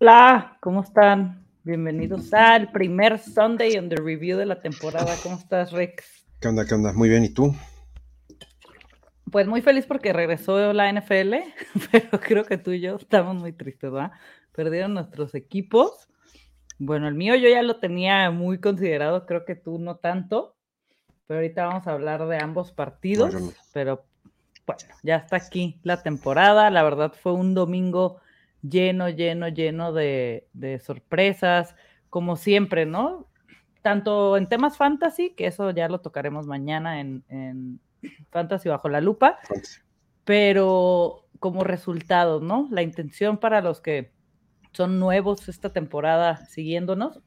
Hola, ¿cómo están? Bienvenidos al primer Sunday on the review de la temporada. ¿Cómo estás, Rex? ¿Qué onda? ¿Qué onda? Muy bien, ¿y tú? Pues muy feliz porque regresó la NFL, pero creo que tú y yo estamos muy tristes, ¿verdad? Perdieron nuestros equipos. Bueno, el mío yo ya lo tenía muy considerado, creo que tú no tanto, pero ahorita vamos a hablar de ambos partidos, pero bueno, ya está aquí la temporada, la verdad fue un domingo lleno, lleno, lleno de, sorpresas, como siempre, ¿no? Tanto en temas fantasy, que eso ya lo tocaremos mañana en, Fantasy bajo la lupa, pero como resultado, ¿no? La intención para los que son nuevos esta temporada siguiéndonos,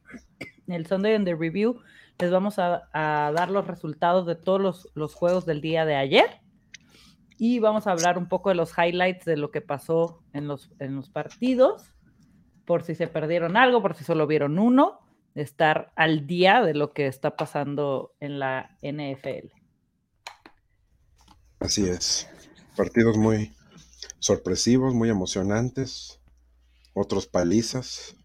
en el Sunday in the Review les vamos a, dar los resultados de todos los, los juegos del día de ayer y vamos a hablar un poco de los highlights de lo que pasó en los, en los partidos, por si se perdieron algo, por si solo vieron uno, estar al día de lo que está pasando en la NFL. Así es. Partidos muy sorpresivos, muy emocionantes, otros palizas.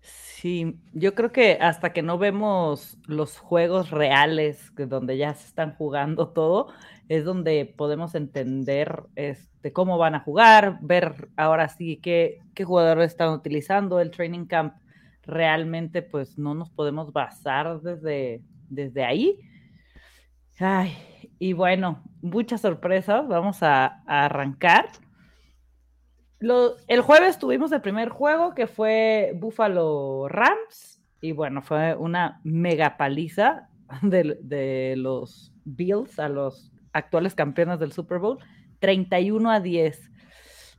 Sí, yo creo que hasta que no vemos los juegos reales, donde ya se están jugando todo, es donde podemos entender este, cómo van a jugar, ver ahora sí qué, qué jugadores están utilizando. El training camp realmente pues no nos podemos basar desde, desde ahí. Ay, y bueno, muchas sorpresas, vamos a, arrancar. el jueves tuvimos el primer juego que fue Buffalo Rams y bueno, fue una mega paliza de, los Bills a los actuales campeones del Super Bowl, 31 a 10.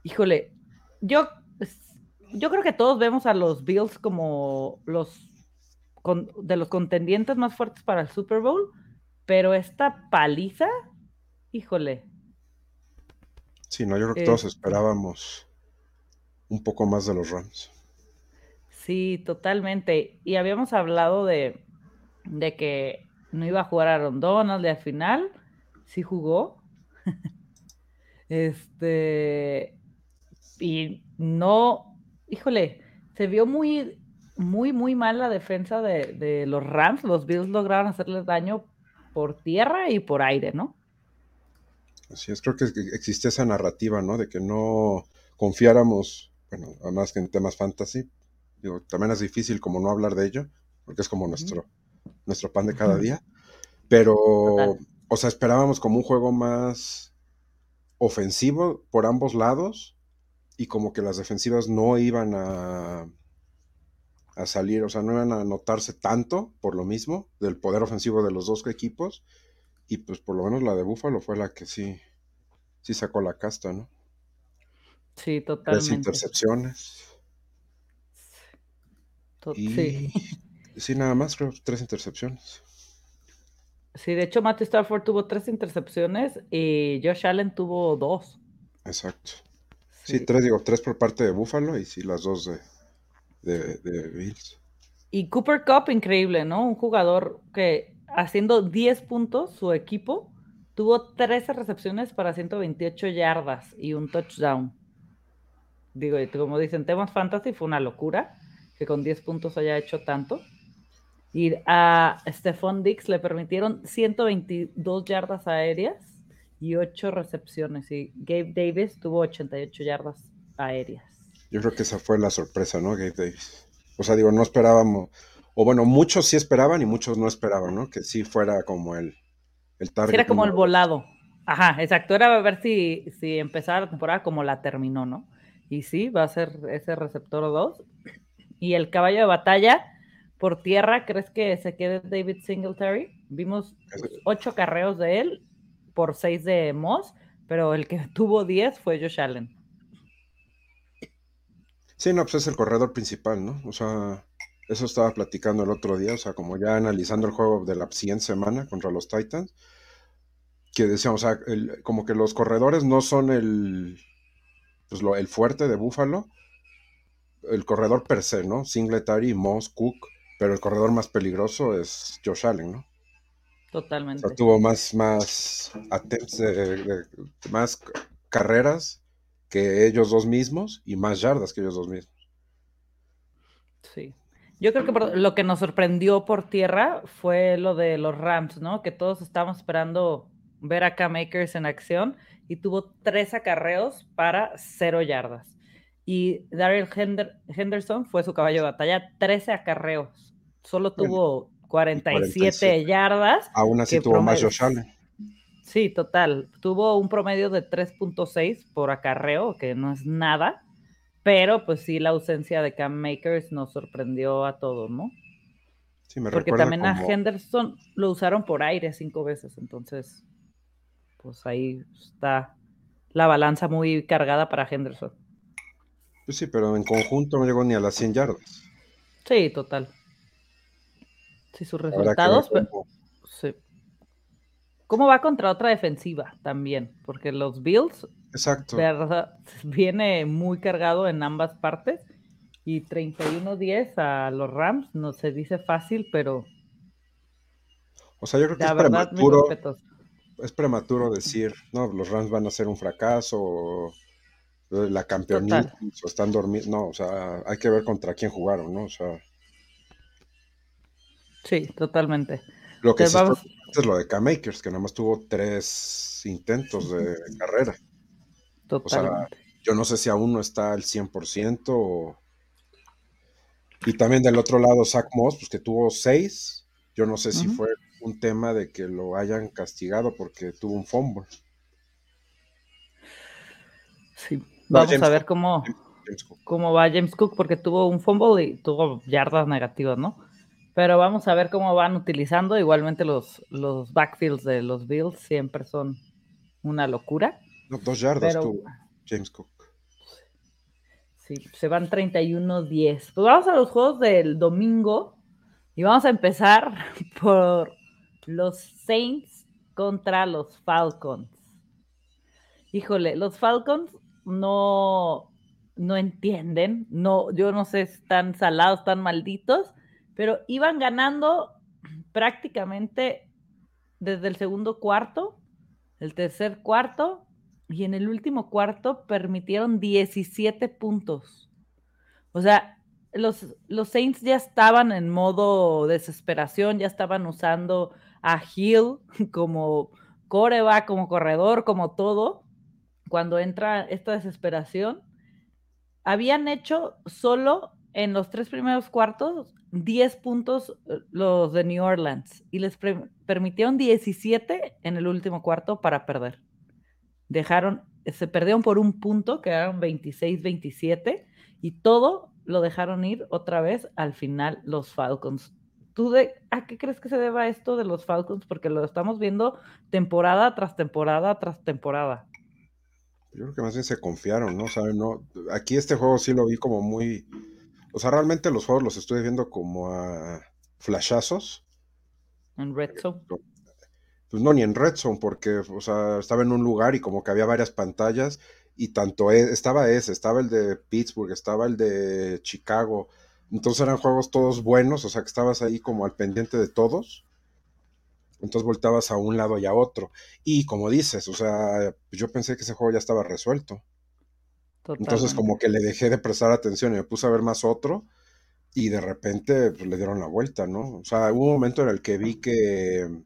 Híjole, yo, yo creo que todos vemos a los Bills como los de los contendientes más fuertes para el Super Bowl, pero esta paliza, híjole. Sí, no, yo creo que todos esperábamos un poco más de los Rams. Sí, totalmente. Y habíamos hablado de, de que no iba a jugar a Donald de al final sí jugó. este, y no, híjole, se vio muy, muy, muy mal la defensa de, los Rams. Los Bills lograron hacerles daño por tierra y por aire, ¿no? Así es, creo que existe esa narrativa, ¿no? De que no confiáramos, bueno, además que en temas fantasy, digo, también es difícil como no hablar de ello, porque es como nuestro, nuestro pan de cada día, pero o sea, esperábamos como un juego más ofensivo por ambos lados y como que las defensivas no iban a, a salir, o sea, no iban a notarse tanto por lo mismo del poder ofensivo de los dos equipos y pues por lo menos la de Búfalo fue la que sí, sí sacó la casta, ¿no? Sí, totalmente. Tres intercepciones. sí. sí, nada más creo, tres intercepciones. Sí, de hecho, Matthew Stafford tuvo tres intercepciones y Josh Allen tuvo dos. Exacto. Sí, tres, digo, tres por parte de Buffalo y sí, las dos de, de, Bills. Y Cooper Cup, increíble, ¿no? Un jugador que haciendo 10 puntos, su equipo tuvo 13 recepciones para 128 yardas y un touchdown. Digo, como dicen, temas fantasy fue una locura que con 10 puntos haya hecho tanto. Y a Stephon Dix le permitieron 122 yardas aéreas y 8 recepciones. Y Gabe Davis tuvo 88 yardas aéreas. Yo creo que esa fue la sorpresa, ¿no? Davis. O sea, digo, no esperábamos, o bueno, muchos sí esperaban y muchos no esperaban, ¿no? Que sí fuera como el, el target. Era como el volado. Ajá, exacto. Era ver si, si empezaba la temporada como la terminó, ¿no? Y sí, va a ser ese receptor 2. Y el caballo de batalla por tierra, ¿crees que se quede David Singletary? Vimos ocho carreos de él por seis de Moss, pero el que tuvo diez fue Josh Allen. Sí, no, pues es el corredor principal, ¿no? O sea, eso estaba platicando el otro día, o sea, como ya analizando el juego de la siguiente semana contra los Titans. que decíamos, o sea, como que los corredores no son el, pues lo, el fuerte de Buffalo, el corredor per se, ¿no? Singletary, Moss, Cook, pero el corredor más peligroso es Josh Allen, ¿no? Totalmente. O sea, tuvo más, más attempts más carreras que ellos dos mismos y más yardas que ellos dos mismos. Sí. Yo creo que lo que nos sorprendió por tierra fue lo de los Rams, ¿no? Que todos estábamos esperando ver a Cam Akers en acción y tuvo tres acarreos para cero yardas. Y Daryl Henderson fue su caballo de batalla, 13 acarreos. Solo tuvo 47, yardas. Aún así tuvo más Josh Allen. Sí, total. Tuvo un promedio de 3.6 por acarreo, que no es nada. Pero pues sí, la ausencia de Cam Makers nos sorprendió a todos, ¿no? Sí, me Porque también a Henderson lo usaron por aire cinco veces, entonces, pues ahí está la balanza muy cargada para Henderson. Pues sí, pero en conjunto no llegó ni a las 100 yardas. Sí, total. Sí, sus resultados. sí. ¿Cómo va contra otra defensiva también? Porque los Bills Exacto. Verdad, viene muy cargado en ambas partes. Y 31-10 a los Rams, no se dice fácil, pero. O sea, yo creo que es prematuro. Es prematuro decir, no, los Rams van a ser un fracaso, la campeonita, o están dormidos. No, o sea, hay que ver contra quién jugaron, ¿no? O sea. Sí, totalmente. Lo que sí es lo de K-Makers, que nada más tuvo tres intentos de carrera. O sea, yo no sé si aún no está al 100% Y también del otro lado, Zach Moss, pues que tuvo seis. Yo no sé si fue un tema de que lo hayan castigado porque tuvo un fumble. Sí, vamos a ver cómo, cómo va James Cook porque tuvo un fumble y tuvo yardas negativas, ¿no? Pero vamos a ver cómo van utilizando. Igualmente los, los backfields de los Bills siempre son una locura dos yardas tuvo James Cook. Sí, se van 31-10. Pues vamos a los juegos del domingo y vamos a empezar por los Saints contra los Falcons. Híjole, los Falcons no, no entienden, no, yo no sé si están salados, están malditos, pero iban ganando prácticamente desde el segundo cuarto, el tercer cuarto, y en el último cuarto permitieron 17 puntos. O sea, los, los Saints ya estaban en modo desesperación, ya estaban usando a Hill como coreback, como corredor, como todo. Cuando entra esta desesperación, habían hecho solo en los tres primeros cuartos 10 puntos eh, los de New Orleans y les permitieron 17 en el último cuarto para perder dejaron, se perdieron por un punto, quedaron 26-27 y todo lo dejaron ir otra vez al final los Falcons. ¿Tú de, a qué crees que se deba esto de los Falcons? Porque lo estamos viendo temporada tras temporada tras temporada. Yo creo que más bien se confiaron, ¿no? ¿Saben? No, aquí este juego sí lo vi como muy... O sea, realmente los juegos los estoy viendo como a flashazos. En Red Zone pues no, ni en Redstone, porque, o sea, estaba en un lugar y como que había varias pantallas y tanto e, estaba ese, estaba el de Pittsburgh, estaba el de Chicago, entonces eran juegos todos buenos, o sea, que estabas ahí como al pendiente de todos, entonces voltabas a un lado y a otro. Y como dices, o sea, yo pensé que ese juego ya estaba resuelto. Entonces como que le dejé de prestar atención y me puse a ver más otro y de repente pues, le dieron la vuelta, ¿no? O sea, hubo un momento en el que vi que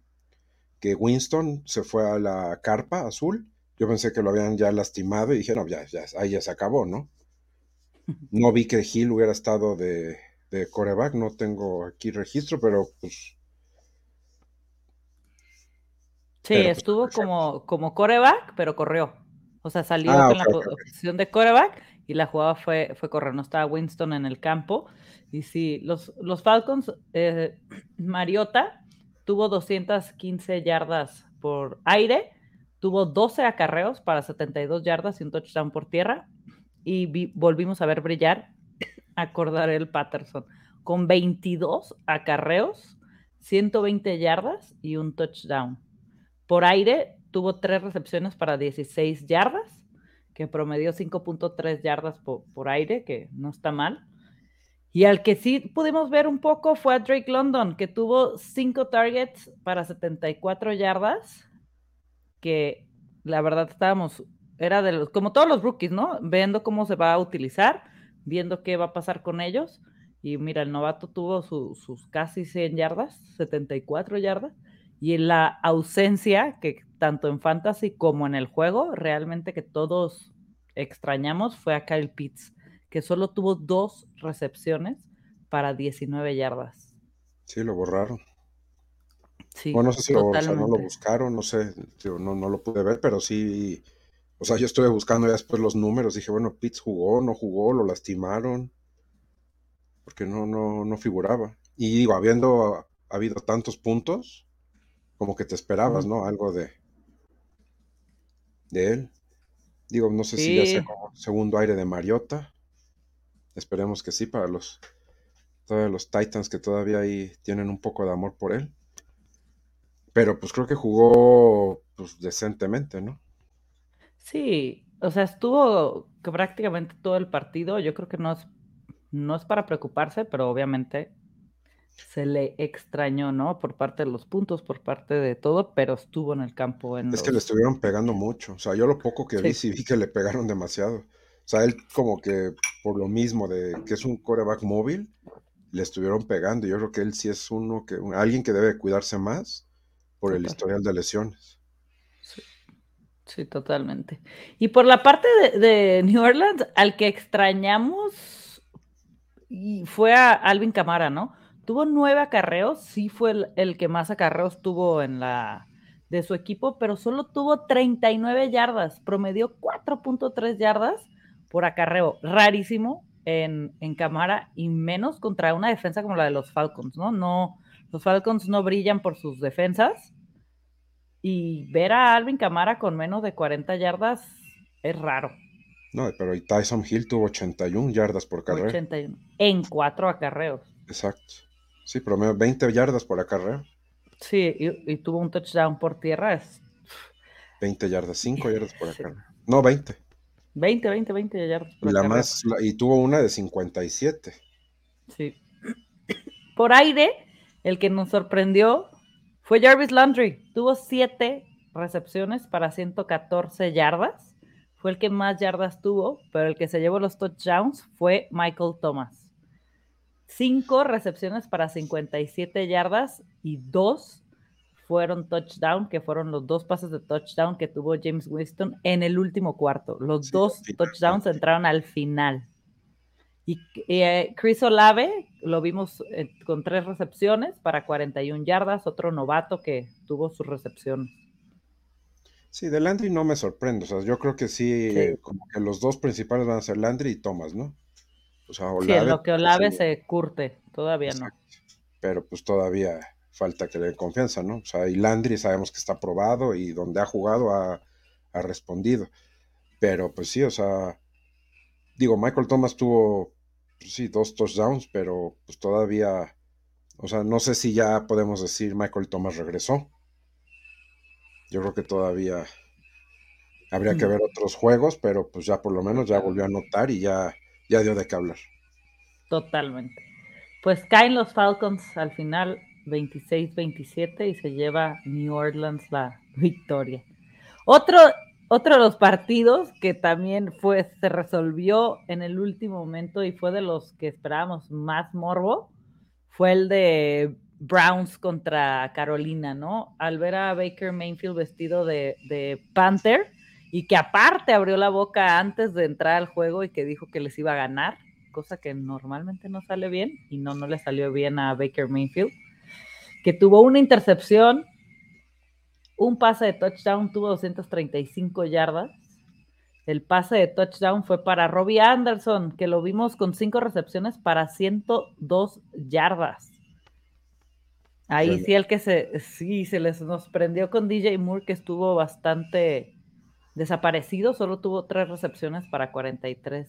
que Winston se fue a la carpa azul. Yo pensé que lo habían ya lastimado y dije, no, ya, ya, ahí ya se acabó, ¿no? No vi que Hill hubiera estado de, de coreback, no tengo aquí registro, pero pues... Sí, pues, estuvo como, como coreback, pero corrió. O sea, salió ah, con la posición de coreback y la jugada fue, fue correr. No estaba Winston en el campo. Y sí, los, los Falcons, eh, Mariota tuvo 215 yardas por aire, tuvo 12 acarreos para 72 yardas y un touchdown por tierra. Y volvimos a ver brillar a el Patterson con 22 acarreos, 120 yardas y un touchdown. Por aire tuvo tres recepciones para 16 yardas, que promedió 5.3 yardas por, aire, que no está mal. Y al que sí pudimos ver un poco fue a Drake London, que tuvo cinco targets para 74 yardas, que la verdad estábamos, era de los, como todos los rookies, ¿no? Viendo cómo se va a utilizar, viendo qué va a pasar con ellos. Y mira, el novato tuvo sus casi 100 yardas, 74 yardas. Y en la ausencia, que tanto en fantasy como en el juego, realmente que todos extrañamos, fue a Kyle Pitts, que solo tuvo dos recepciones para 19 yardas. Sí, lo borraron. Sí, bueno, no sé si lo, no lo buscaron, no sé, no, no lo pude ver, pero sí, o sea, yo estuve buscando ya después los números, dije, bueno, Pitts jugó, no jugó, lo lastimaron, porque no, no, no figuraba. Y digo, habiendo habido tantos puntos, como que te esperabas, ¿no? Algo de, de él. Digo, no sé si ya sea como segundo aire de Mariota. Esperemos que sí, para los, todos los Titans que todavía ahí tienen un poco de amor por él. Pero pues creo que jugó pues, decentemente, ¿no? Sí, o sea, estuvo prácticamente todo el partido. Yo creo que no es, no es para preocuparse, pero obviamente se le extrañó, ¿no? Por parte de los puntos, por parte de todo, pero estuvo en el campo. En es que le estuvieron pegando mucho. O sea, yo lo poco que vi, sí vi que le pegaron demasiado. O sea, él como que por lo mismo de que es un coreback móvil, le estuvieron pegando. Yo creo que él sí es uno que, alguien que debe cuidarse más por el historial de lesiones. Sí. totalmente. Y por la parte de, de New Orleans, al que extrañamos y fue a Alvin Camara, ¿no? Tuvo nueve acarreos, sí fue el, que más acarreos tuvo en la de su equipo, pero solo tuvo 39 yardas, promedió 4.3 yardas por acarreo, rarísimo en, en cámara y menos contra una defensa como la de los Falcons, ¿no? No, los Falcons no brillan por sus defensas y ver a Alvin Camara con menos de 40 yardas es raro. No, pero Tyson Hill tuvo 81 yardas por carrera. 81 en cuatro acarreos. Exacto. Sí, promedio 20 yardas por acarreo. Sí, y, tuvo un touchdown por tierra. Es... 20 yardas, 5 yardas por acarreo. No, 20. 20, 20, 20 yardas por la Más, y tuvo una de 57. Sí. Por aire, el que nos sorprendió fue Jarvis Landry. Tuvo 7 recepciones para 114 yardas. Fue el que más yardas tuvo, pero el que se llevó los touchdowns fue Michael Thomas cinco recepciones para 57 yardas y dos fueron touchdown, que fueron los dos pases de touchdown que tuvo James Winston en el último cuarto. Los dos touchdowns entraron al final. Y eh, Chris Olave lo vimos eh, con tres recepciones para 41 yardas, otro novato que tuvo su recepción. Sí, de Landry no me sorprende. O sea, yo creo que sí, como que los dos principales van a ser Landry y Thomas, ¿no? Sí, en lo que pues, Olave se curte, todavía no. Pero pues todavía falta que le den confianza, ¿no? O sea, y Landry sabemos que está probado y donde ha jugado ha, respondido. Pero pues sí, o sea, digo, Michael Thomas tuvo, pues, sí, dos touchdowns, pero pues todavía, o sea, no sé si ya podemos decir Michael Thomas regresó. Yo creo que todavía habría que mm. ver otros juegos, pero pues ya por lo menos ya volvió a anotar y ya ya dio de qué hablar. Totalmente. Pues caen los Falcons al final 26-27 y se lleva New Orleans la victoria. Otro, otro de los partidos que también fue, se resolvió en el último momento y fue de los que esperábamos más morbo, fue el de Browns contra Carolina, ¿no? Al ver a Baker Mayfield vestido de, de Panther, y que aparte abrió la boca antes de entrar al juego y que dijo que les iba a ganar, cosa que normalmente no sale bien y no, no le salió bien a Baker Mayfield, que tuvo una intercepción, un pase de touchdown, tuvo 235 yardas. El pase de touchdown fue para Robbie Anderson, que lo vimos con cinco recepciones para 102 yardas. Ahí sí el que se, sí, se les nos prendió con DJ Moore, que estuvo bastante Desaparecido, solo tuvo tres recepciones para 43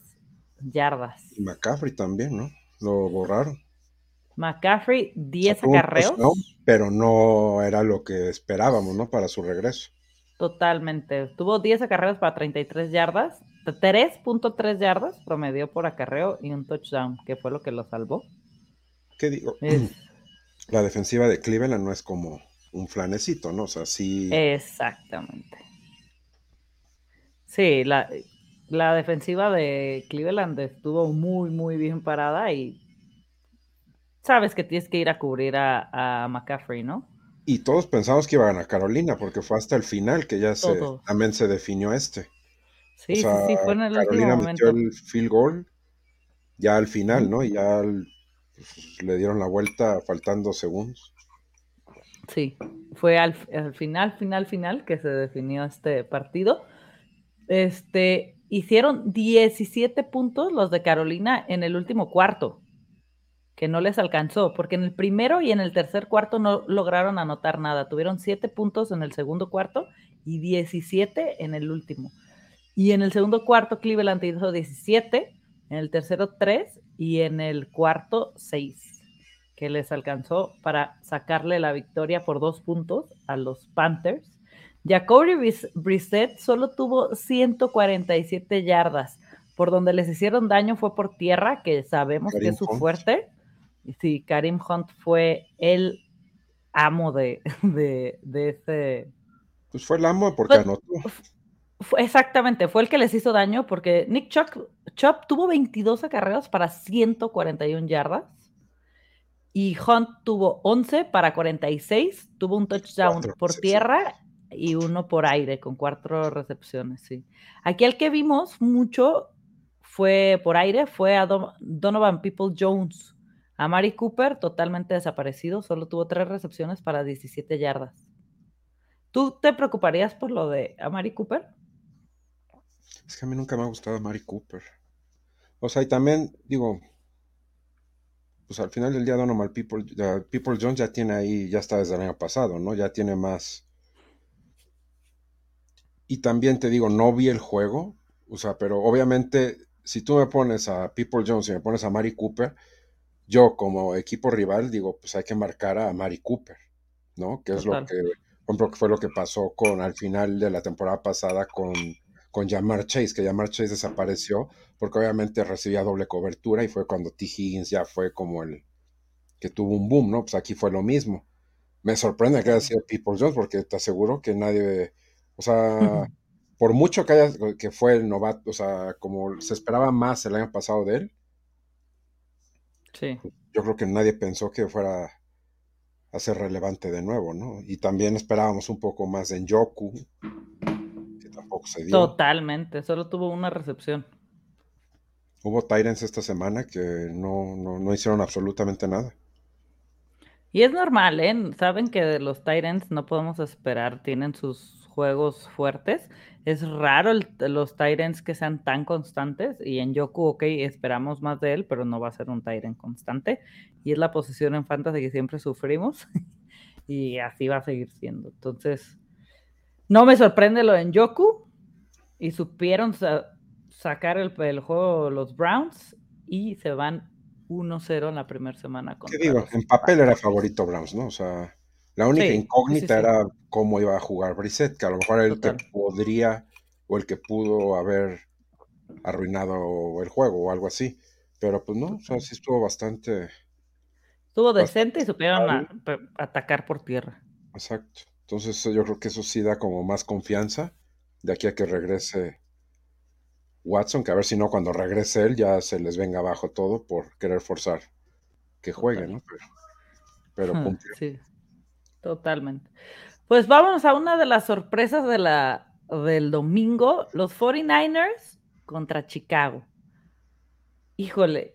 yardas. McCaffrey también, ¿no? Lo borraron. McCaffrey, 10 acarreos. pero no era lo que esperábamos, ¿no? Para su regreso. Totalmente. Tuvo 10 acarreos para 33 yardas, 3.3 yardas promedió por acarreo y un touchdown, que fue lo que lo salvó. ¿Qué digo? La defensiva de Cleveland no es como un flanecito, ¿no? O sea, sí. Exactamente. Sí, la, la defensiva de Cleveland estuvo muy, muy bien parada y sabes que tienes que ir a cubrir a, a McCaffrey, ¿no? Y todos pensamos que iba a ganar Carolina, porque fue hasta el final que ya se, también se definió este. Sí, sí, sí, fue en el Carolina metió el field goal ya al final, ¿no? Y ya pues, le dieron la vuelta faltando segundos. Sí, fue al, final, final, final que se definió este partido. Este, hicieron 17 puntos los de Carolina en el último cuarto que no les alcanzó, porque en el primero y en el tercer cuarto no lograron anotar nada. Tuvieron siete puntos en el segundo cuarto y 17 en el último. Y en el segundo cuarto Cleveland hizo 17, en el tercero 3 y en el cuarto 6, que les alcanzó para sacarle la victoria por dos puntos a los Panthers. Jacoby Brissett solo tuvo 147 yardas. Por donde les hicieron daño fue por tierra, que sabemos que es su fuerte sí, Karim Hunt fue el amo de, de, ese. Pues fue el amo porque anotó. exactamente, fue el que les hizo daño porque Nick Chop, tuvo 22 acarreos para 141 yardas y Hunt tuvo 11 para 46, tuvo un touchdown por tierra y uno por aire con cuatro recepciones, sí. Aquí el que vimos mucho fue por aire fue a Donovan People Jones a Mari Cooper, totalmente desaparecido, solo tuvo tres recepciones para 17 yardas. ¿Tú te preocuparías por lo de Amari Cooper? Es que a mí nunca me ha gustado Amari Cooper. O sea, y también, digo, pues al final del día Donovan People, People Jones ya tiene ahí, ya está desde el año pasado, ¿no? Ya tiene más. Y también te digo, no vi el juego, o sea, pero obviamente, si tú me pones a People Jones y me pones a Mari Cooper, yo como equipo rival digo, pues hay que marcar a Mari Cooper, ¿no? Que es lo que, por fue lo que pasó con al final de la temporada pasada con, con Jamar Chase, que Jamar Chase desapareció porque obviamente recibía doble cobertura y fue cuando T. Higgins ya fue como el que tuvo un boom, ¿no? Pues aquí fue lo mismo. Me sorprende que haya sido People Jones porque te aseguro que nadie, o sea, por mucho que haya, que fue el novato, o sea, como se esperaba más el año pasado de él, yo creo que nadie pensó que fuera a ser relevante de nuevo, ¿no? Y también esperábamos un poco más en Yoku, que tampoco se dio. Totalmente, solo tuvo una recepción. Hubo Tyrants esta semana que no, no, hicieron absolutamente nada. Y es normal, ¿eh? Saben que de los Tyrants no podemos esperar, tienen sus juegos fuertes. Es raro los Tyrants que sean tan constantes y en Yoku, ok, esperamos más de él, pero no va a ser un Tyrant constante. Y es la posición en Fantasy que siempre sufrimos y así va a seguir siendo. Entonces, no me sorprende lo en Yoku y supieron sacar el, el, juego los Browns y se van 1-0 en la primera semana. ¿Qué digo? En papel era favorito Browns, ¿no? O sea, la única incógnita era cómo iba a jugar Brissett, que a lo mejor era el que podría o el que pudo haber arruinado el juego o algo así. Pero pues no, o sea, sí estuvo bastante. Estuvo decente y supieron atacar por tierra. Exacto. Entonces yo creo que eso sí da como más confianza de aquí a que regrese Watson, que a ver si no cuando regrese él ya se les venga abajo todo por querer forzar que juegue, ¿no? Pero, pero Sí. Totalmente. Pues vámonos a una de las sorpresas de la, del domingo, los 49ers contra Chicago. Híjole,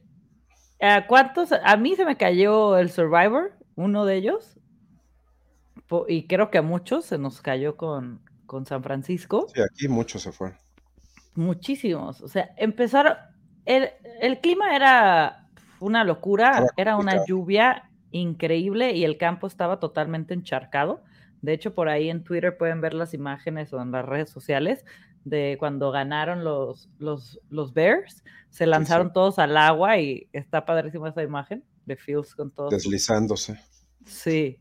¿a cuántos? A mí se me cayó el Survivor, uno de ellos, y creo que a muchos se nos cayó con, con San Francisco. Sí, aquí muchos se fueron. Muchísimos. O sea, empezaron. El, el clima era una locura, era una lluvia increíble y el campo estaba totalmente encharcado. De hecho, por ahí en Twitter pueden ver las imágenes o en las redes sociales de cuando ganaron los, los, los Bears. Se lanzaron todos al agua y está padrísima esa imagen de Fields con todos. Deslizándose. Sí.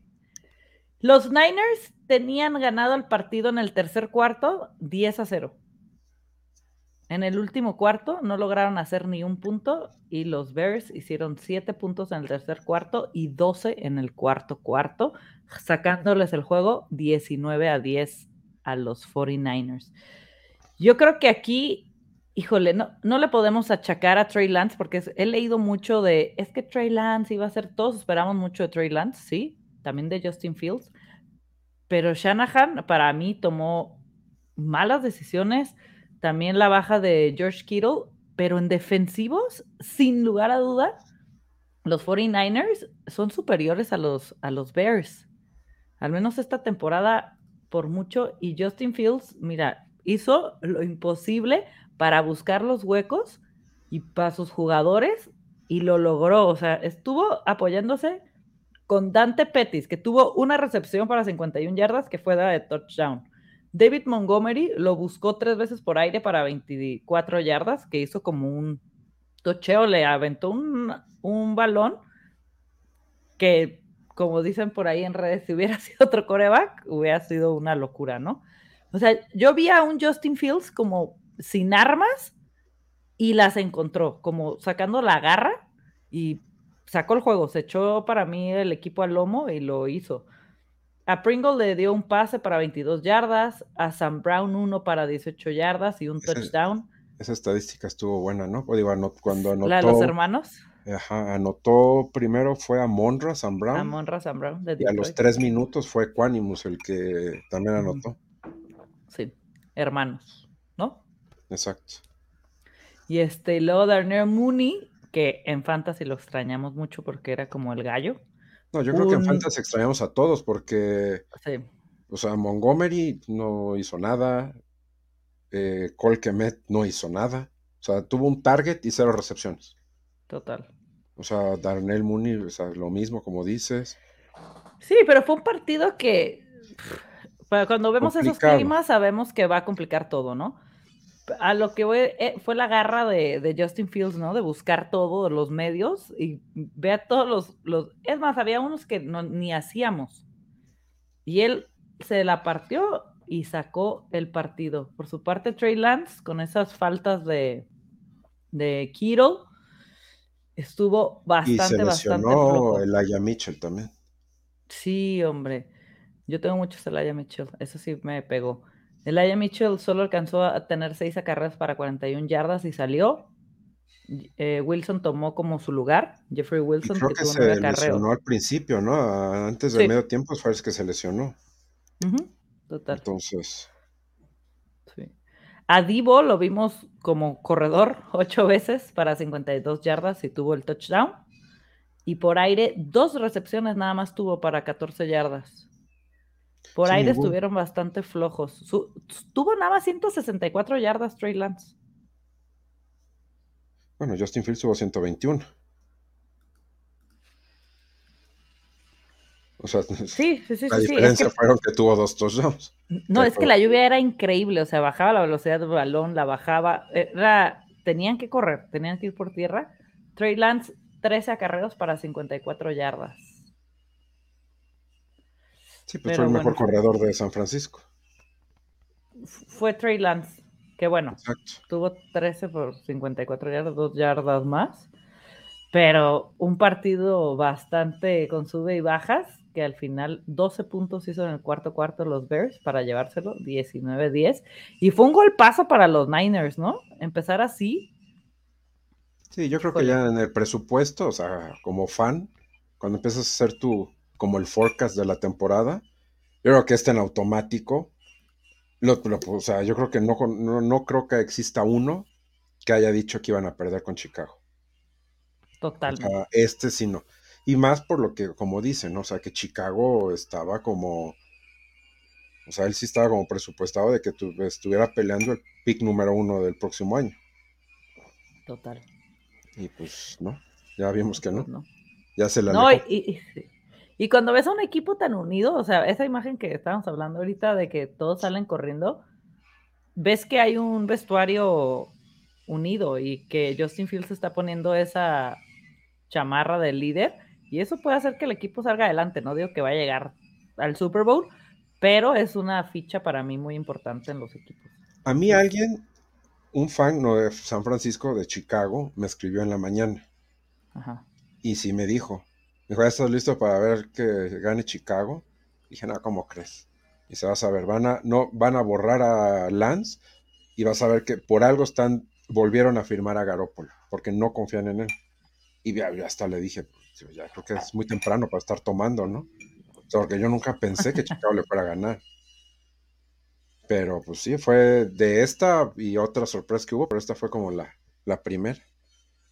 Los Niners tenían ganado el partido en el tercer cuarto 10 a 0. En el último cuarto no lograron hacer ni un punto y los Bears hicieron 7 puntos en el tercer cuarto y 12 en el cuarto cuarto, sacándoles el juego 19 a 10 a los 49ers. Yo creo que aquí, híjole, no, no le podemos achacar a Trey Lance porque he leído mucho de, es que Trey Lance iba a ser, todos esperamos mucho de Trey Lance, sí, también de Justin Fields, pero Shanahan para mí tomó malas decisiones, también la baja de George Kittle, pero en defensivos, sin lugar a duda, los 49ers son superiores a los, a los Bears. Al menos esta temporada por mucho. Y Justin Fields, mira, hizo lo imposible para buscar los huecos y para sus jugadores y lo logró. O sea, estuvo apoyándose con Dante Pettis, que tuvo una recepción para 51 yardas que fue de touchdown. David Montgomery lo buscó tres veces por aire para 24 yardas, que hizo como un tocheo, le aventó un, un balón que, como dicen por ahí en redes, si hubiera sido otro coreback, hubiera sido una locura, ¿no? O sea, yo vi a un Justin Fields como sin armas y las encontró, como sacando la garra y sacó el juego, se echó para mí el equipo al lomo y lo hizo. A Pringle le dio un pase para 22 yardas, a Sam Brown uno para 18 yardas y un touchdown. Esa estadística estuvo buena, ¿no? O digo, cuando anotó. ¿La de los hermanos? Ajá, anotó primero fue a Monra Sam Brown. A Monra Sam Brown. y a los tres minutos fue Quanimus el que también anotó. Sí, hermanos, ¿no? Exacto. Y este, luego Darnell Mooney, que en Fantasy lo extrañamos mucho porque era como el gallo. No, yo creo que en Fantasy extrañamos a todos porque, o sea, Montgomery no hizo nada, eh, Colquemet no hizo nada, o sea, tuvo un target y cero recepciones. Total. O sea, Darnell Mooney, o sea, lo mismo como dices. Sí, pero fue un partido que, cuando vemos esos climas sabemos que va a complicar todo, ¿no? A lo que fue, eh, fue la garra de, Justin Fields, ¿no? De buscar todos los medios y ver todos los, los, Es más, había unos que no, ni hacíamos. Y él se la partió y sacó el partido. Por su parte, Trey Lance, con esas faltas de, de Kittle, estuvo bastante, y se lesionó el Aya Mitchell también. Sí, hombre. Yo tengo mucho Elijah Mitchell. Eso sí me pegó. Elijah Mitchell solo alcanzó a tener seis acarreos para 41 yardas y salió. Eh, Wilson tomó como su lugar. Jeffrey Wilson. creo que, se lesionó al principio, ¿no? Antes del medio tiempo el que se lesionó. Total. Entonces. Sí. A Divo lo vimos como corredor ocho veces para 52 yardas y tuvo el touchdown. Y por aire, dos recepciones nada más tuvo para 14 yardas. Por aire estuvieron bastante flojos. tuvo nada más 164 yardas Trey Lance. Bueno, Justin Fields tuvo 121. O sea, sí, sí, sí, la diferencia fue que tuvo dos touchdowns. No, es que la lluvia era increíble, o sea, bajaba la velocidad del balón, la bajaba, era, tenían que correr, tenían que ir por tierra. Trey Lance, 13 acarreos para 54 yardas. Sí, pues fue el mejor corredor de San Francisco. Fue Trey Lance, que bueno, tuvo 13 por 54 yardas, dos yardas más, pero un partido bastante con sube y bajas, que al final 12 puntos hizo en el cuarto cuarto los Bears para llevárselo, 19-10, y fue un golpazo para los Niners, ¿no? Empezar así. Sí, yo creo que ya en el presupuesto, o sea, como fan, cuando empiezas a hacer tu, como el forecast de la temporada. Yo creo que este en automático. o sea, yo creo que no, no, creo que exista uno que haya dicho que iban a perder con Chicago. Totalmente. este sí no. Y más por lo que, como dicen, o sea, que Chicago estaba como. O sea, él sí estaba como presupuestado de que estuviera peleando el pick número uno del próximo año. Total. Y pues, no. Ya vimos que no. Pues no. Ya se la. No, y, y cuando ves a un equipo tan unido, o sea, esa imagen que estábamos hablando ahorita de que todos salen corriendo, ves que hay un vestuario unido y que Justin Fields está poniendo esa chamarra del líder y eso puede hacer que el equipo salga adelante, no digo que va a llegar al Super Bowl, pero es una ficha para mí muy importante en los equipos. A mí alguien, un fan no, de San Francisco, de Chicago, me escribió en la mañana. Ajá. Y sí me dijo, dijo, ¿ya estás listo para ver que gane Chicago? dije, no, ¿cómo crees? Y se vas a ver, van a, no, van a borrar a Lance y vas a ver que por algo están, volvieron a firmar a Garoppolo, porque no confían en él. Y ya, hasta le dije, ya creo que es muy temprano para estar tomando, ¿no? porque yo nunca pensé que Chicago le fuera a ganar. Pero pues sí, fue de esta y otra sorpresa que hubo, pero esta fue como la, la primera.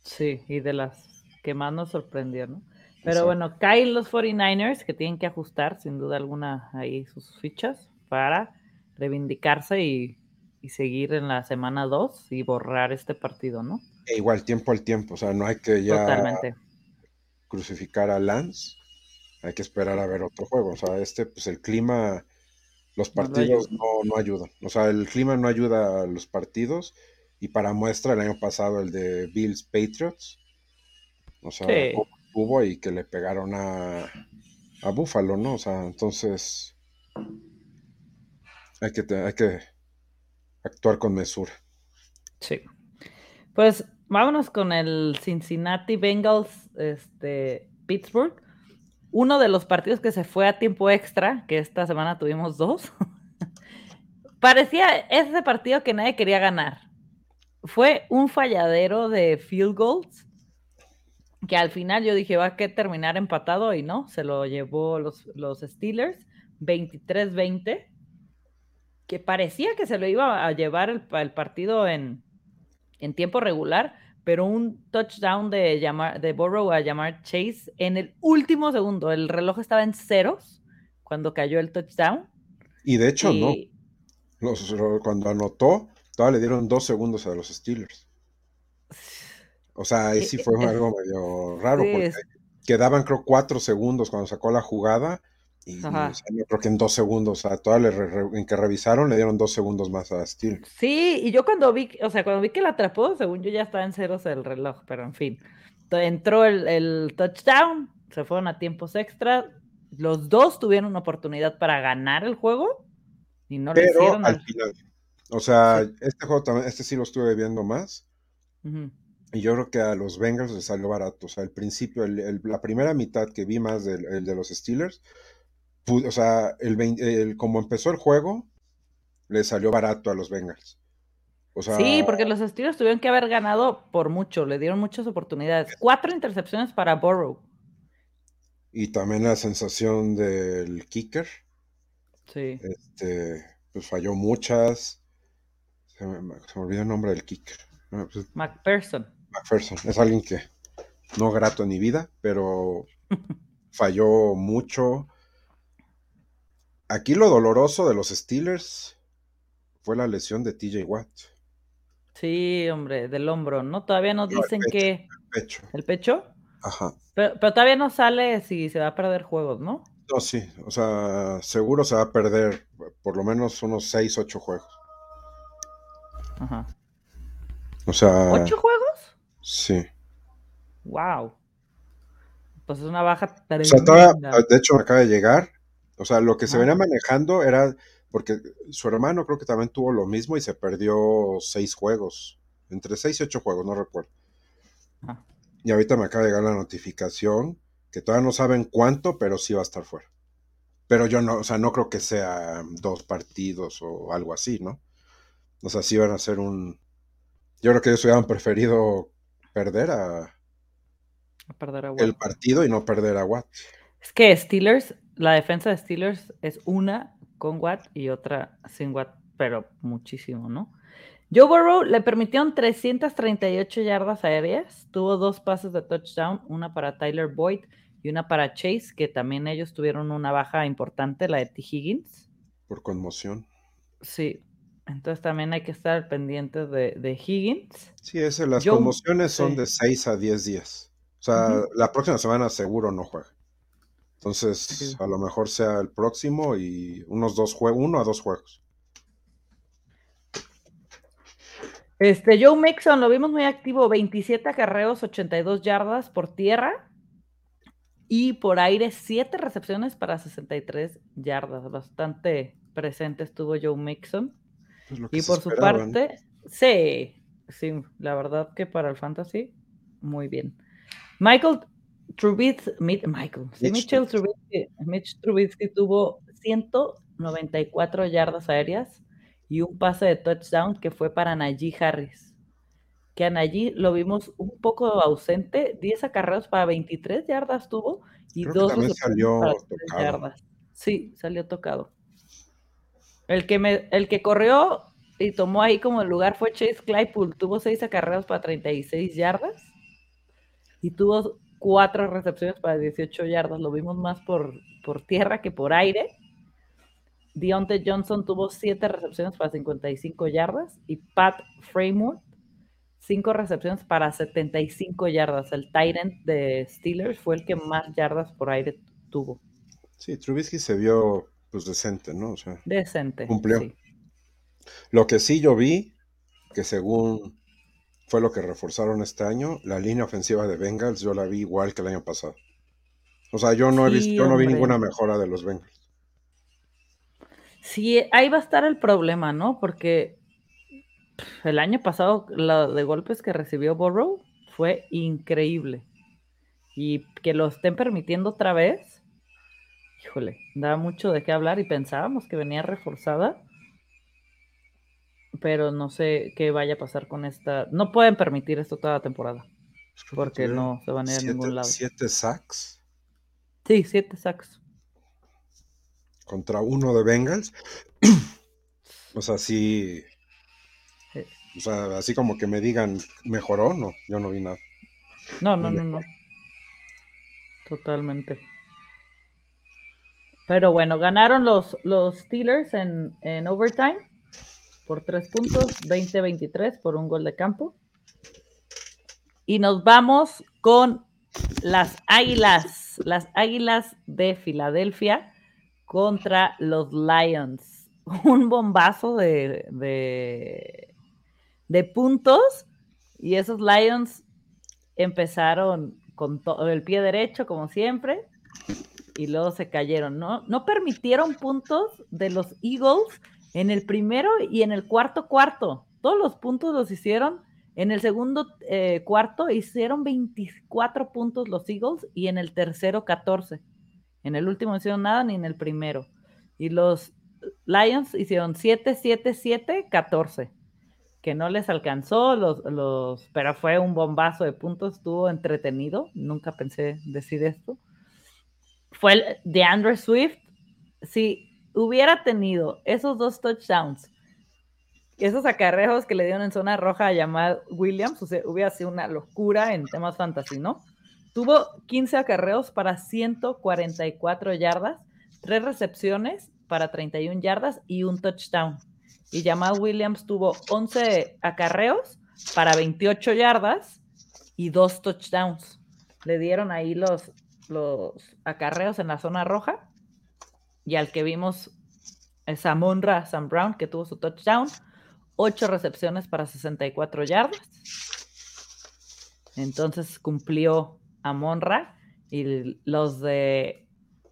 Sí, y de las que más nos sorprendieron. Pero bueno, caen los 49ers que tienen que ajustar sin duda alguna ahí sus fichas para reivindicarse y, seguir en la semana 2 y borrar este partido, ¿no? E igual tiempo al tiempo, o sea, no hay que ya crucificar a Lance, hay que esperar a ver otro juego, o sea, este, pues el clima, los partidos no, no ayudan, o sea, el clima no ayuda a los partidos y para muestra el año pasado el de Bills Patriots, o sea, hubo y que le pegaron a, a Búfalo, ¿no? O sea, entonces hay que, hay que actuar con mesura. Sí. Pues vámonos con el Cincinnati Bengals, este, Pittsburgh. Uno de los partidos que se fue a tiempo extra, que esta semana tuvimos dos. Parecía ese partido que nadie quería ganar. Fue un falladero de field goals que al final yo dije, va a que terminar empatado y no, se lo llevó los, los Steelers 23-20, que parecía que se lo iba a llevar el, partido en, en, tiempo regular, pero un touchdown de, llamar, de Burrow a llamar Chase en el último segundo, el reloj estaba en ceros cuando cayó el touchdown. Y de hecho, no. cuando anotó, todavía le dieron dos segundos a los Steelers. O sea, ahí sí fue algo medio raro, porque quedaban creo cuatro segundos cuando sacó la jugada y yo creo que en dos segundos, o sea, toda en que revisaron le dieron dos segundos más a Steel. Sí, y yo cuando vi, o sea, cuando vi que la atrapó, según yo ya estaba en ceros el reloj, pero en fin. Entró el, touchdown, se fueron a tiempos extra, los dos tuvieron una oportunidad para ganar el juego y no lo hicieron. Al final. O sea, este juego también, este sí lo estuve viendo más. Y yo creo que a los Bengals les salió barato. O sea, al principio, la primera mitad que vi más del de los Steelers, o sea, el, como empezó el juego, le salió barato a los Bengals. O sea, sí, porque los Steelers tuvieron que haber ganado por mucho, le dieron muchas oportunidades. Cuatro intercepciones para Burrow. Y también la sensación del kicker. Sí. Este, pues falló muchas. Se me, se me olvidó el nombre del kicker. Pues, McPherson. McPherson. Es alguien que no grato en mi vida, pero falló mucho. Aquí lo doloroso de los Steelers fue la lesión de TJ Watt. Sí, hombre, del hombro, ¿no? Todavía nos dicen que. El pecho. ¿El pecho? Ajá. Pero, todavía no sale si se va a perder juegos, ¿no? No, sí. O sea, seguro se va a perder por lo menos unos 6, 8 juegos. Ajá. O sea. ¿Ocho juegos? Sí. Wow. Pues es una baja O sea, de hecho, me acaba de llegar. O sea, lo que se venía manejando era porque su hermano creo que también tuvo lo mismo y se perdió seis juegos. Entre seis y ocho juegos, no recuerdo. Y ahorita me acaba de llegar la notificación que todavía no saben cuánto, pero sí va a estar fuera. Pero yo no, o sea, no creo que sea dos partidos o algo así, ¿no? O sea, sí van a ser un, yo creo que ellos hubieran preferido perder a, perder a Watt. el partido y no perder a Watt. Es que Steelers, la defensa de Steelers es una con Watt y otra sin Watt, pero muchísimo, ¿no? Joe Burrow le permitieron 338 yardas aéreas, tuvo dos pases de touchdown, una para Tyler Boyd y una para Chase, que también ellos tuvieron una baja importante, la de T. Higgins. Por conmoción. Sí, entonces también hay que estar pendientes de, Higgins. Sí, ese, las conmociones son de 6 a 10 días. O sea, la próxima semana seguro no juega. Entonces, a lo mejor sea el próximo y unos dos juegos, uno a dos juegos. Este, Joe Mixon lo vimos muy activo, 27 acarreos, 82 yardas por tierra. Y por aire, siete recepciones para 63 yardas. Bastante presente estuvo Joe Mixon. Y por su parte, sí, sí, la verdad que para el fantasy, muy bien. Michael Trubisky, Michael, Mitchell Trubisky, Mitch Trubisky tuvo 194 yardas aéreas y un pase de touchdown que fue para Najee Harris. Que a Najee lo vimos un poco ausente, 10 acarreos para 23 yardas tuvo y dos salió tocado. yardas. Sí, salió tocado. El que, me, el que corrió y tomó ahí como el lugar fue Chase Claypool, tuvo 6 acarreos para 36 yardas y tuvo cuatro recepciones para 18 yardas. Lo vimos más por, por tierra que por aire. Deontay Johnson tuvo siete recepciones para 55 yardas y Pat Framework cinco recepciones para 75 yardas. El Tyrant de Steelers fue el que más yardas por aire tuvo. Sí, Trubisky se vio pues decente, ¿no? O sea, decente. Cumplió. Lo que sí yo vi, que según fue lo que reforzaron este año. La línea ofensiva de Bengals yo la vi igual que el año pasado. O sea, yo no he visto, yo no vi ninguna mejora de los Bengals. Sí, ahí va a estar el problema, ¿no? Porque el año pasado la de golpes que recibió Burrow fue increíble. Y que lo estén permitiendo otra vez, híjole, da mucho de qué hablar y pensábamos que venía reforzada pero no sé qué vaya a pasar con esta. No pueden permitir esto toda la temporada. Porque no se van a ir a ningún lado. ¿Siete sacks? Sí, siete sacks. Contra uno de Bengals. o sea, sí. O sea, así como que me digan, ¿mejoró? No, yo no vi nada. No, no, no, no. Totalmente. Pero bueno, ganaron los, los Steelers en, en overtime por tres puntos, 20-23 por un gol de campo. Y nos vamos con las Águilas, las Águilas de Filadelfia contra los Lions. Un bombazo de, de, puntos y esos Lions empezaron con el pie derecho como siempre y luego se cayeron. No, no permitieron puntos de los Eagles en el primero y en el cuarto cuarto. Todos los puntos los hicieron. En el segundo eh, cuarto hicieron 24 puntos los Eagles y en el tercero 14. En el último no hicieron nada ni en el primero. Y los Lions hicieron 7, 7, 7, 14. Que no les alcanzó, los, los, pero fue un bombazo de puntos, estuvo entretenido. Nunca pensé decir esto. Fue de Andrew Swift. Sí, hubiera tenido esos dos touchdowns, esos acarreos que le dieron en zona roja a llamar Williams, o sea, hubiera sido una locura en temas fantasy, ¿no? Tuvo 15 acarreos para 144 yardas, tres recepciones para 31 yardas y un touchdown. Y Jamal Williams tuvo 11 acarreos para 28 yardas y dos touchdowns. Le dieron ahí los, los acarreos en la zona roja y al que vimos es a Monra Sam Brown, que tuvo su touchdown, ocho recepciones para 64 yardas. Entonces cumplió a Monra y los de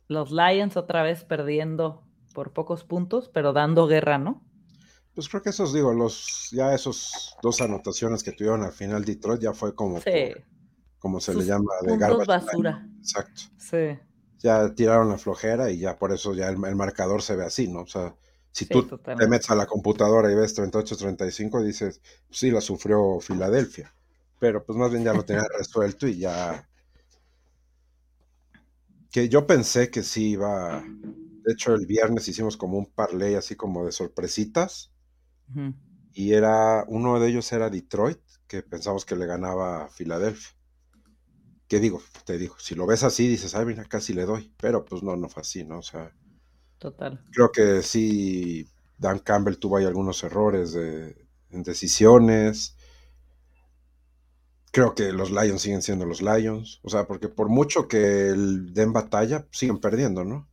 los Lions otra vez perdiendo por pocos puntos, pero dando guerra, ¿no? Pues creo que esos, digo, los ya esos dos anotaciones que tuvieron al final Detroit ya fue como, como se le llama de garbage basura. Exacto. Sí ya tiraron la flojera y ya por eso ya el, marcador se ve así, ¿no? O sea, si tú te metes a la computadora y ves 38-35, dices, sí, la sufrió Filadelfia, pero pues más bien ya lo tenía resuelto y ya... Que yo pensé que sí iba... De hecho, el viernes hicimos como un parlay así como de sorpresitas. Y era, uno de ellos era Detroit, que pensamos que le ganaba a Filadelfia. ¿Qué digo? Te digo, si lo ves así, dices, ay, mira, casi le doy. Pero pues no, no fue así, ¿no? O sea. Total. Creo que sí, Dan Campbell tuvo ahí algunos errores de, en decisiones. Creo que los Lions siguen siendo los Lions. O sea, porque por mucho que el den batalla, siguen perdiendo, ¿no?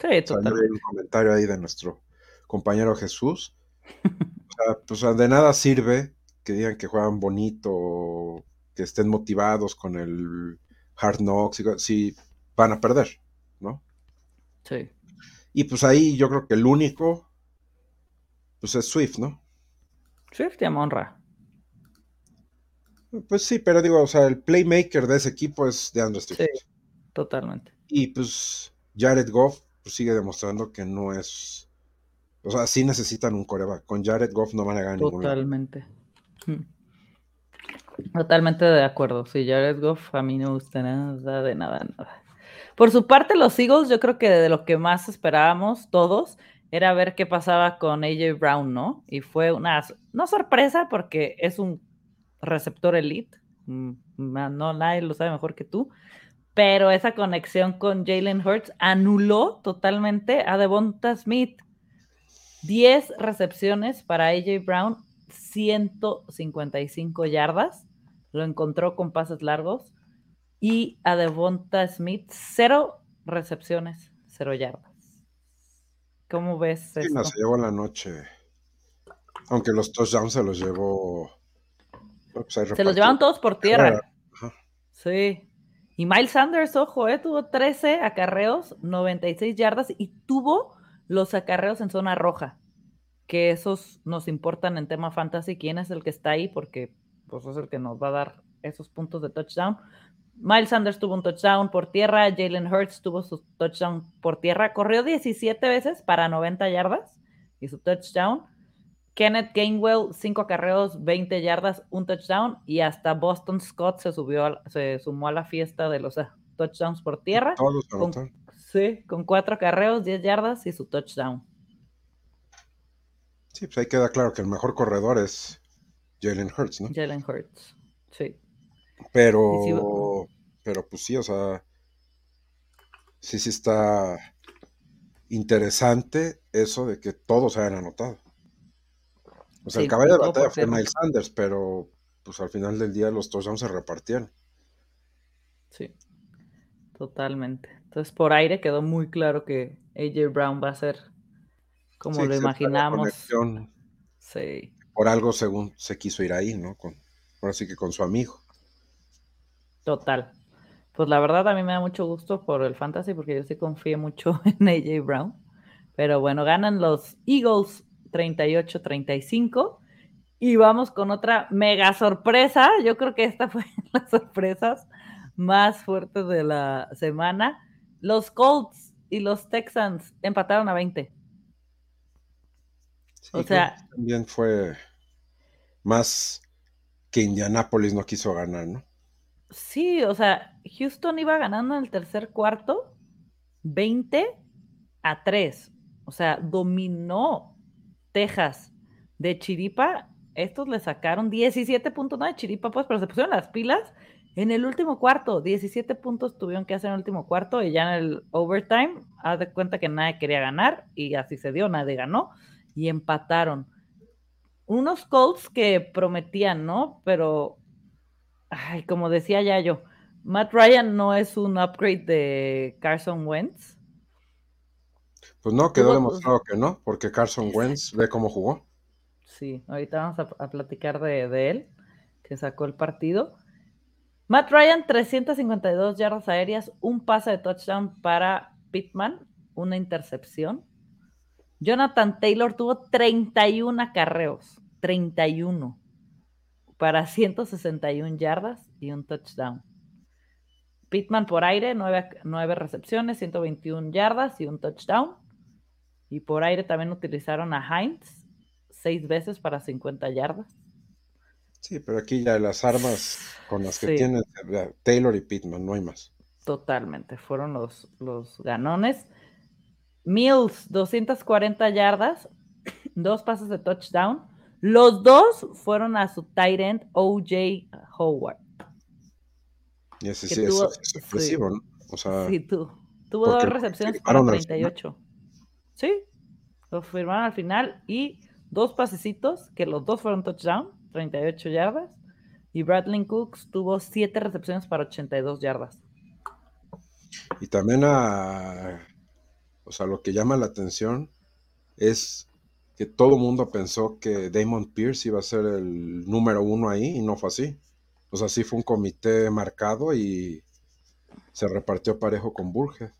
Sí, total. hay un comentario ahí de nuestro compañero Jesús. o sea, pues de nada sirve que digan que juegan bonito que estén motivados con el Hard Knocks, si van a perder, ¿no? Sí. Y pues ahí yo creo que el único, pues es Swift, ¿no? Swift y Amonra. Pues sí, pero digo, o sea, el playmaker de ese equipo es de Andrew Swift. Sí, totalmente. Y pues Jared Goff pues, sigue demostrando que no es. O sea, sí necesitan un coreback. Con Jared Goff no van a ganar ningún Totalmente. Hmm. Totalmente de acuerdo. Sí, Jared Goff a mí no me gusta nada, de nada, nada. Por su parte, los Eagles, yo creo que de lo que más esperábamos todos era ver qué pasaba con AJ Brown, ¿no? Y fue una, no sorpresa porque es un receptor elite, mm, no nadie lo sabe mejor que tú, pero esa conexión con Jalen Hurts anuló totalmente a Devonta Smith. 10 recepciones para AJ Brown, 155 yardas, lo encontró con pases largos, y a Devonta Smith, cero recepciones, cero yardas. ¿Cómo ves? Sí, esto? se llevó la noche. Aunque los touchdowns se los llevó pues se los llevaban todos por tierra. Sí. Y Miles Sanders, ojo, eh, tuvo 13 acarreos, 96 yardas y tuvo los acarreos en zona roja, que esos nos importan en tema fantasy. ¿Quién es el que está ahí? Porque pues, es el que nos va a dar esos puntos de touchdown. Miles Sanders tuvo un touchdown por tierra, Jalen Hurts tuvo su touchdown por tierra, corrió 17 veces para 90 yardas y su touchdown. Kenneth Gainwell, 5 acarreos, 20 yardas, un touchdown y hasta Boston Scott se subió, se sumó a la fiesta de los touchdowns por tierra. Todos con, sí, con 4 acarreos, 10 yardas y su touchdown. Sí, pues ahí queda claro que el mejor corredor es Jalen Hurts, ¿no? Jalen Hurts, sí. Pero, pero pues sí, o sea, sí, sí está interesante eso de que todos hayan anotado. O sea, el caballo de batalla fue Miles Sanders, pero pues al final del día los touchdowns se repartieron. Sí, totalmente. Entonces por aire quedó muy claro que AJ Brown va a ser como lo imaginamos. Sí. Por algo según se quiso ir ahí, ¿no? Con, ahora sí que con su amigo. Total. Pues la verdad a mí me da mucho gusto por el fantasy porque yo sí confío mucho en AJ Brown. Pero bueno, ganan los Eagles 38-35. Y vamos con otra mega sorpresa. Yo creo que esta fue las sorpresas más fuertes de la semana. Los Colts y los Texans empataron a 20. O sea, también fue más que Indianapolis no quiso ganar, ¿no? Sí, o sea, Houston iba ganando en el tercer cuarto 20 a 3. O sea, dominó Texas de Chiripa, estos le sacaron 17 puntos, no de Chiripa, pues, pero se pusieron las pilas en el último cuarto. 17 puntos tuvieron que hacer en el último cuarto y ya en el overtime, haz de cuenta que nadie quería ganar y así se dio, nadie ganó y empataron. Unos Colts que prometían, ¿no? Pero, ay, como decía ya yo, Matt Ryan no es un upgrade de Carson Wentz pues no, quedó demostrado que no, porque Carson Wentz ve cómo jugó. Sí, ahorita vamos a, platicar de, él, que sacó el partido. Matt Ryan, 352 yardas aéreas, un pase de touchdown para Pittman, una intercepción. Jonathan Taylor tuvo 31 acarreos, 31, para 161 yardas y un touchdown. Pittman por aire, 9, 9 recepciones, 121 yardas y un touchdown. Y por aire también utilizaron a Heinz seis veces para 50 yardas. Sí, pero aquí ya las armas con las que tienen Taylor y Pittman, no hay más. Totalmente, fueron los, los ganones. Mills, 240 yardas, dos pases de touchdown. Los dos fueron a su tight end, OJ Howard. Y ese sí es, expresivo, ¿no? O sea, sí, tuvo dos recepciones para 38. Sí, lo firmaron al final y dos pasecitos, que los dos fueron touchdown, 38 yardas. Y Bradley Cooks tuvo siete recepciones para 82 yardas. Y también a, o sea, lo que llama la atención es que todo el mundo pensó que Damon Pierce iba a ser el número uno ahí y no fue así. O sea, sí fue un comité marcado y se repartió parejo con Burge.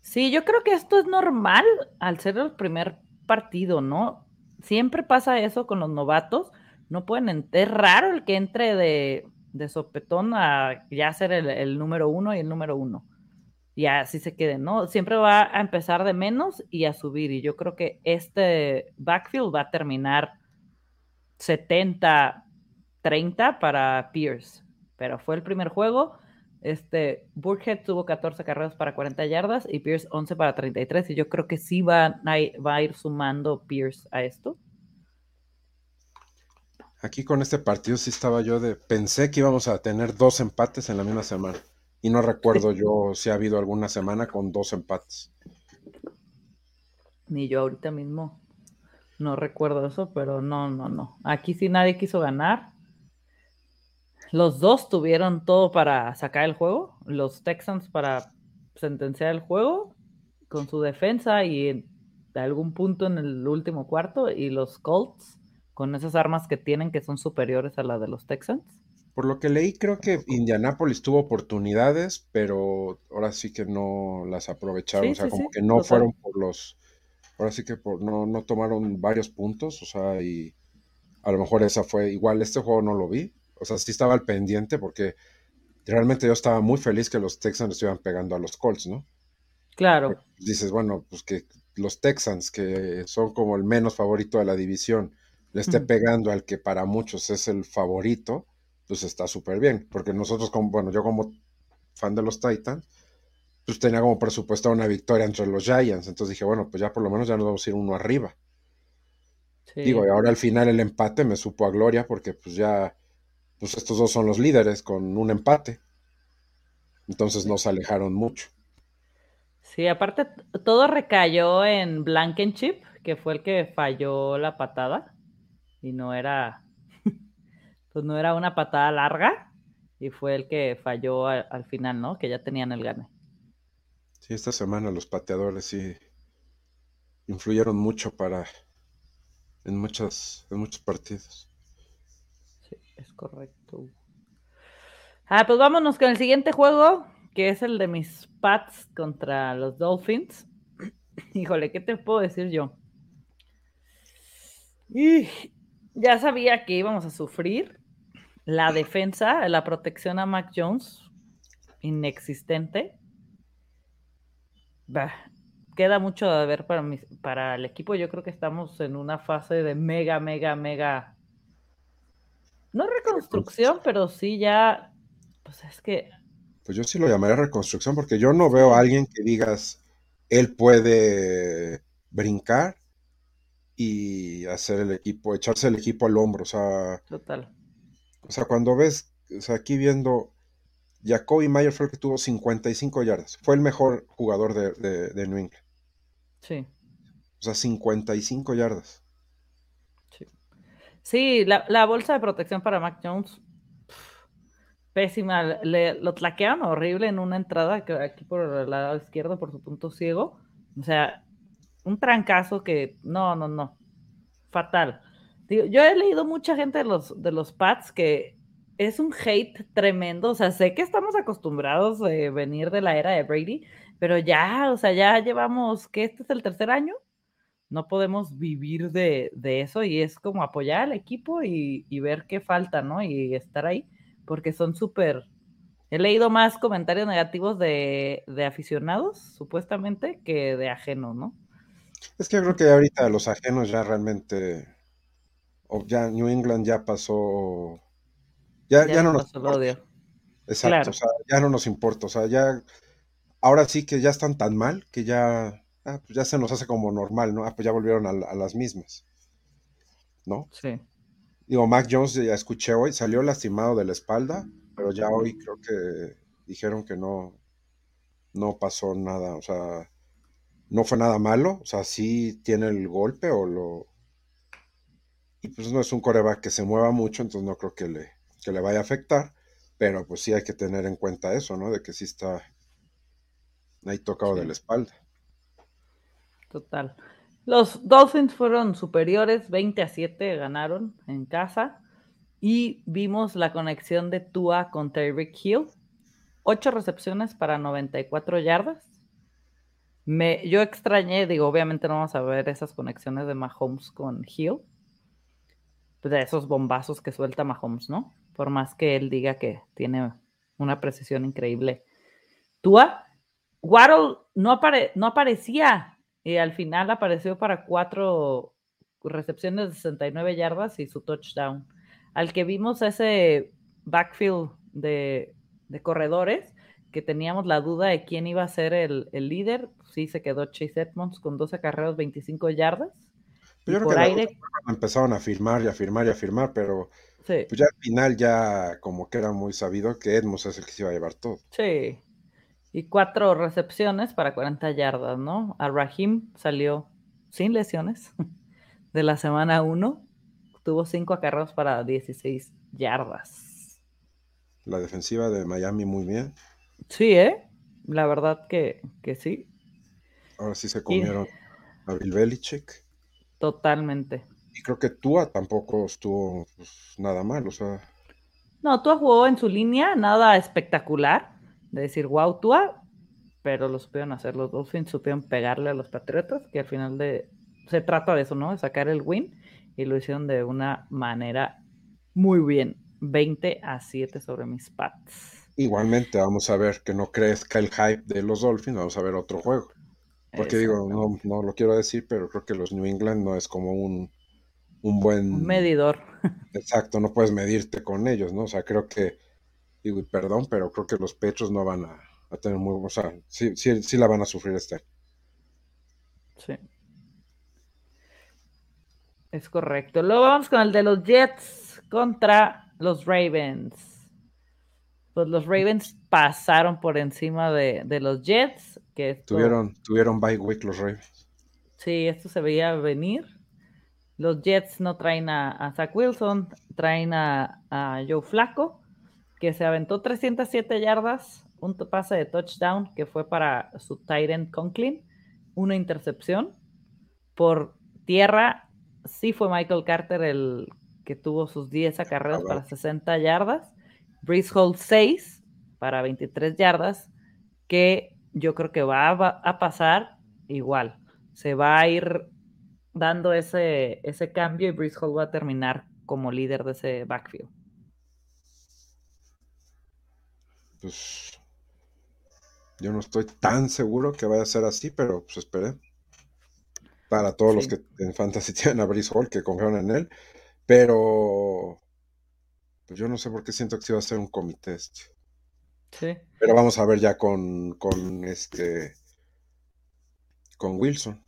Sí, yo creo que esto es normal al ser el primer partido, ¿no? Siempre pasa eso con los novatos. No pueden, es raro el que entre de, de sopetón a ya ser el, número uno y el número uno. Y así se quede, ¿no? Siempre va a empezar de menos y a subir. Y yo creo que este backfield va a terminar 70-30 para Pierce. Pero fue el primer juego. Este, Burkhead tuvo 14 carreras para 40 yardas y Pierce 11 para 33. Y yo creo que sí va va a ir sumando Pierce a esto. Aquí con este partido sí estaba yo de. Pensé que íbamos a tener dos empates en la misma semana. Y no recuerdo yo si ha habido alguna semana con dos empates. Ni yo ahorita mismo. No recuerdo eso, pero no, no, no. Aquí sí nadie quiso ganar. Los dos tuvieron todo para sacar el juego. Los Texans para sentenciar el juego con su defensa y de algún punto en el último cuarto. Y los Colts con esas armas que tienen que son superiores a las de los Texans? Por lo que leí, creo que Indianapolis tuvo oportunidades, pero ahora sí que no las aprovecharon. o sea, como que no fueron por los. Ahora sí que por, no, no tomaron varios puntos. O sea, y a lo mejor esa fue. Igual este juego no lo vi. O sea, sí estaba al pendiente porque realmente yo estaba muy feliz que los Texans estuvieran pegando a los Colts, ¿no? Claro. dices, bueno, pues que los Texans, que son como el menos favorito de la división, le esté pegando al que para muchos es el favorito, pues está súper bien. Porque nosotros, como, bueno, yo como fan de los Titans, pues tenía como presupuesto una victoria entre los Giants. Entonces dije, bueno, pues ya por lo menos ya nos vamos a ir uno arriba. Digo, y ahora al final el empate me supo a gloria porque pues ya, pues estos dos son los líderes con un empate. Entonces no se alejaron mucho. Sí, aparte todo recayó en Blankenship, que fue el que falló la patada y no era, pues no era una patada larga y fue el que falló al, final, ¿no? Que ya tenían el gane. Sí, esta semana los pateadores sí influyeron mucho para en muchas en muchos partidos. Sí, es correcto. Ah, pues vámonos con el siguiente juego, que es el de mis Pats contra los Dolphins. Híjole, ¿qué te puedo decir yo? Y ya sabía que íbamos a sufrir. La defensa, la protección a Mac Jones, inexistente. queda mucho de ver para, para el equipo. Yo creo que estamos en una fase de mega, mega, mega. No reconstrucción, pero sí ya. Pues es que. Pues yo sí lo llamaría reconstrucción porque yo no veo a alguien que digas, él puede brincar y hacer el equipo, echarse el equipo al hombro, o sea. Total. O sea, cuando ves, o sea, aquí viendo, Jacoby Mayer fue el que tuvo 55 yardas, fue el mejor jugador de, New England. Sí. O sea, 55 yardas. Sí. Sí, la, bolsa de protección para Mac Jones, pésima. Le, lo tlaquean horrible en una entrada que aquí por el lado izquierdo, por su punto ciego. O sea, un trancazo que no, no, no, fatal. Yo he leído mucha gente de los, de los Pats que es un hate tremendo, o sea, sé que estamos acostumbrados a venir de la era de Brady, pero ya, o sea, ya llevamos, que este es el tercer año, no podemos vivir de, eso y es como apoyar al equipo y, ver qué falta, ¿no? Y estar ahí, porque son súper... He leído más comentarios negativos de, de aficionados, supuestamente, que de ajenos, ¿no? Es que creo que ahorita los ajenos ya realmente, o ya New England ya pasó, ya, ya, no nos importa. Exacto, o sea, ya no nos importa, o sea, ya, ahora sí que ya están tan mal que ya, ah, pues ya se nos hace como normal, ¿no? Ah, pues ya volvieron a, las mismas, ¿no? Sí. Digo, Mac Jones ya escuché hoy, salió lastimado de la espalda, pero ya hoy creo que dijeron que no, no pasó nada, o sea, no fue nada malo, o sea, sí tiene el golpe o lo... Y pues no es un coreback que se mueva mucho, entonces no creo que le, que le vaya a afectar, pero pues sí hay que tener en cuenta eso, ¿no? De que sí está ahí tocado de la espalda. Total. Los Dolphins fueron superiores, 20 a 7 ganaron en casa y vimos la conexión de Tua con Tyreek Hill. 8 recepciones para 94 yardas. Me, yo extrañé, digo, obviamente no vamos a ver esas conexiones de Mahomes con Hill, de esos bombazos que suelta Mahomes, ¿no? Por más que él diga que tiene una precisión increíble. Tua, Waddle no, no aparecía y al final apareció para cuatro recepciones de 69 yardas y su touchdown. Al que vimos ese backfield de, corredores, que teníamos la duda de quién iba a ser el, líder, sí se quedó Chase Edmonds con 12 carreras, 25 yardas. Yo creo que empezaron a firmar y a firmar y a firmar, pero pues ya al final ya como que era muy sabido que Edmonds es el que se iba a llevar todo. Sí. Y cuatro recepciones para 40 yardas, ¿no? A Rahim salió sin lesiones de la semana 1. Tuvo cinco acarreos para 16 yardas. La defensiva de Miami muy bien. Sí, ¿eh? La verdad que, que sí. Ahora sí se comieron a Bill Belichick. Totalmente. Y creo que Tua tampoco estuvo pues, nada mal, o sea. No, Tua jugó en su línea, nada espectacular, de decir, wow, Tua, pero lo supieron hacer. Los Dolphins supieron pegarle a los Patriotas, que al final de, se trata de eso, ¿no? De sacar el win, y lo hicieron de una manera muy bien. 20 a 7 sobre mis Pats. Igualmente, vamos a ver que no crezca el hype de los Dolphins, vamos a ver otro juego. Porque digo, no, no lo quiero decir, pero creo que los New England no es como un un buen... medidor. Exacto, no puedes medirte con ellos, ¿no? O sea, creo que, digo, perdón, pero creo que los pechos no van a, tener muy... O sea, sí, sí, sí la van a sufrir este Sí. Es correcto. Luego vamos con el de los Jets contra los Ravens. Pues los Ravens pasaron por encima de, los Jets. Que tuvieron, tuvieron bye week los Ravens. Sí, esto se veía venir. Los Jets no traen a, Zach Wilson, traen a, Joe Flaco, que se aventó 307 yardas, un pase de touchdown que fue para su end Conklin, una intercepción. Por tierra, sí fue Michael Carter el que tuvo sus 10 acarreos para 60 yardas. Breeze Hall 6 para 23 yardas, que yo creo que va a pasar igual. Se va a ir dando ese, ese cambio y Breeze Hall va a terminar como líder de ese backfield. Pues yo no estoy tan seguro que vaya a ser así, pero pues esperé. Para todos los que en Fantasy tienen a Breeze Hall, que confían en él. Pero pues yo no sé por qué siento que sí va a ser un comité este. Sí. Pero vamos a ver ya con, con este con Wilson.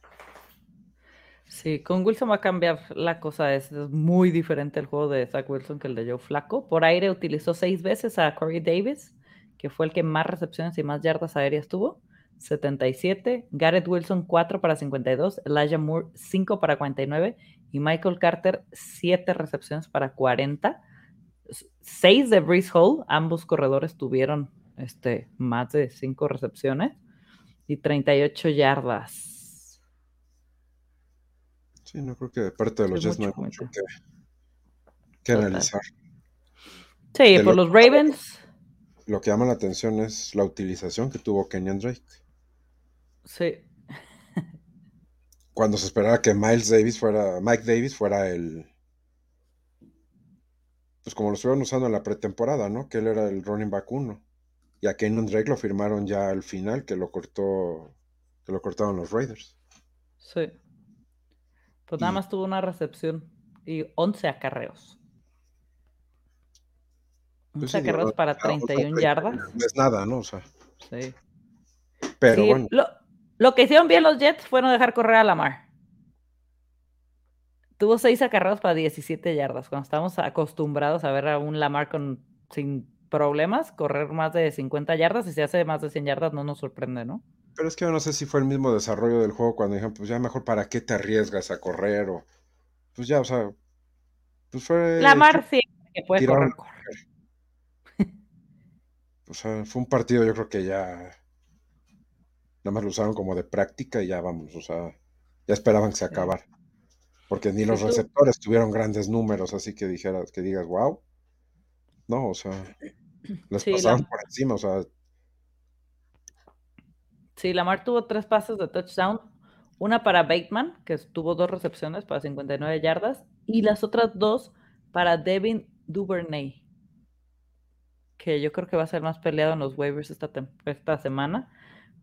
Sí, con Wilson va a cambiar la cosa. Es, muy diferente el juego de Zach Wilson que el de Joe Flaco. Por aire utilizó seis veces a Corey Davis, que fue el que más recepciones y más yardas aéreas tuvo. 77. Garrett Wilson 4 para 52. Elijah Moore 5 para 49. Y Michael Carter 7 recepciones para 40. 6 de Breeze Hall. Ambos corredores tuvieron este, más de 5 recepciones. Y 38 yardas. Sí, no creo que de parte de los Jets no hay mucho que, analizar. Sí, por los Ravens. Lo que llama la atención es la utilización que tuvo Kenyan Drake. Sí. Cuando se esperaba que Miles Davis fuera, Mike Davis fuera el, pues como lo estuvieron usando en la pretemporada, ¿no? Que él era el running back uno. Y a Kenyon Drake lo firmaron ya al final, que lo cortó, que lo cortaron los Raiders. Sí. Pues nada más tuvo una recepción y 11 acarreos. 11 pues acarreos para 31 yardas. No es nada, ¿no? O sea. Sí. Pero bueno. Lo, que hicieron bien los Jets fue no dejar correr a Lamar. Tuvo 6 acarreos para 17 yardas. Cuando estamos acostumbrados a ver a un Lamar con, sin problemas, correr más de 50 yardas y si hace más de 100 yardas no nos sorprende, ¿no? Pero es que yo no sé si fue el mismo desarrollo del juego cuando dijeron, pues ya mejor para qué te arriesgas a correr o pues ya, o sea, pues fue... La Mar sí, que puede correr, O sea, fue un partido yo creo que ya nada más lo usaron como de práctica y ya vamos, o sea, ya esperaban que se acabara. Porque ni los receptores tuvieron grandes números, así que dijeras, que digas, wow. No, o sea, les pasaron por encima, o sea, Sí, Lamar tuvo tres pases de touchdown, una para Bateman, que tuvo dos recepciones para 59 yardas, y las otras dos para Devin Duvernay, que yo creo que va a ser más peleado en los waivers esta, esta semana.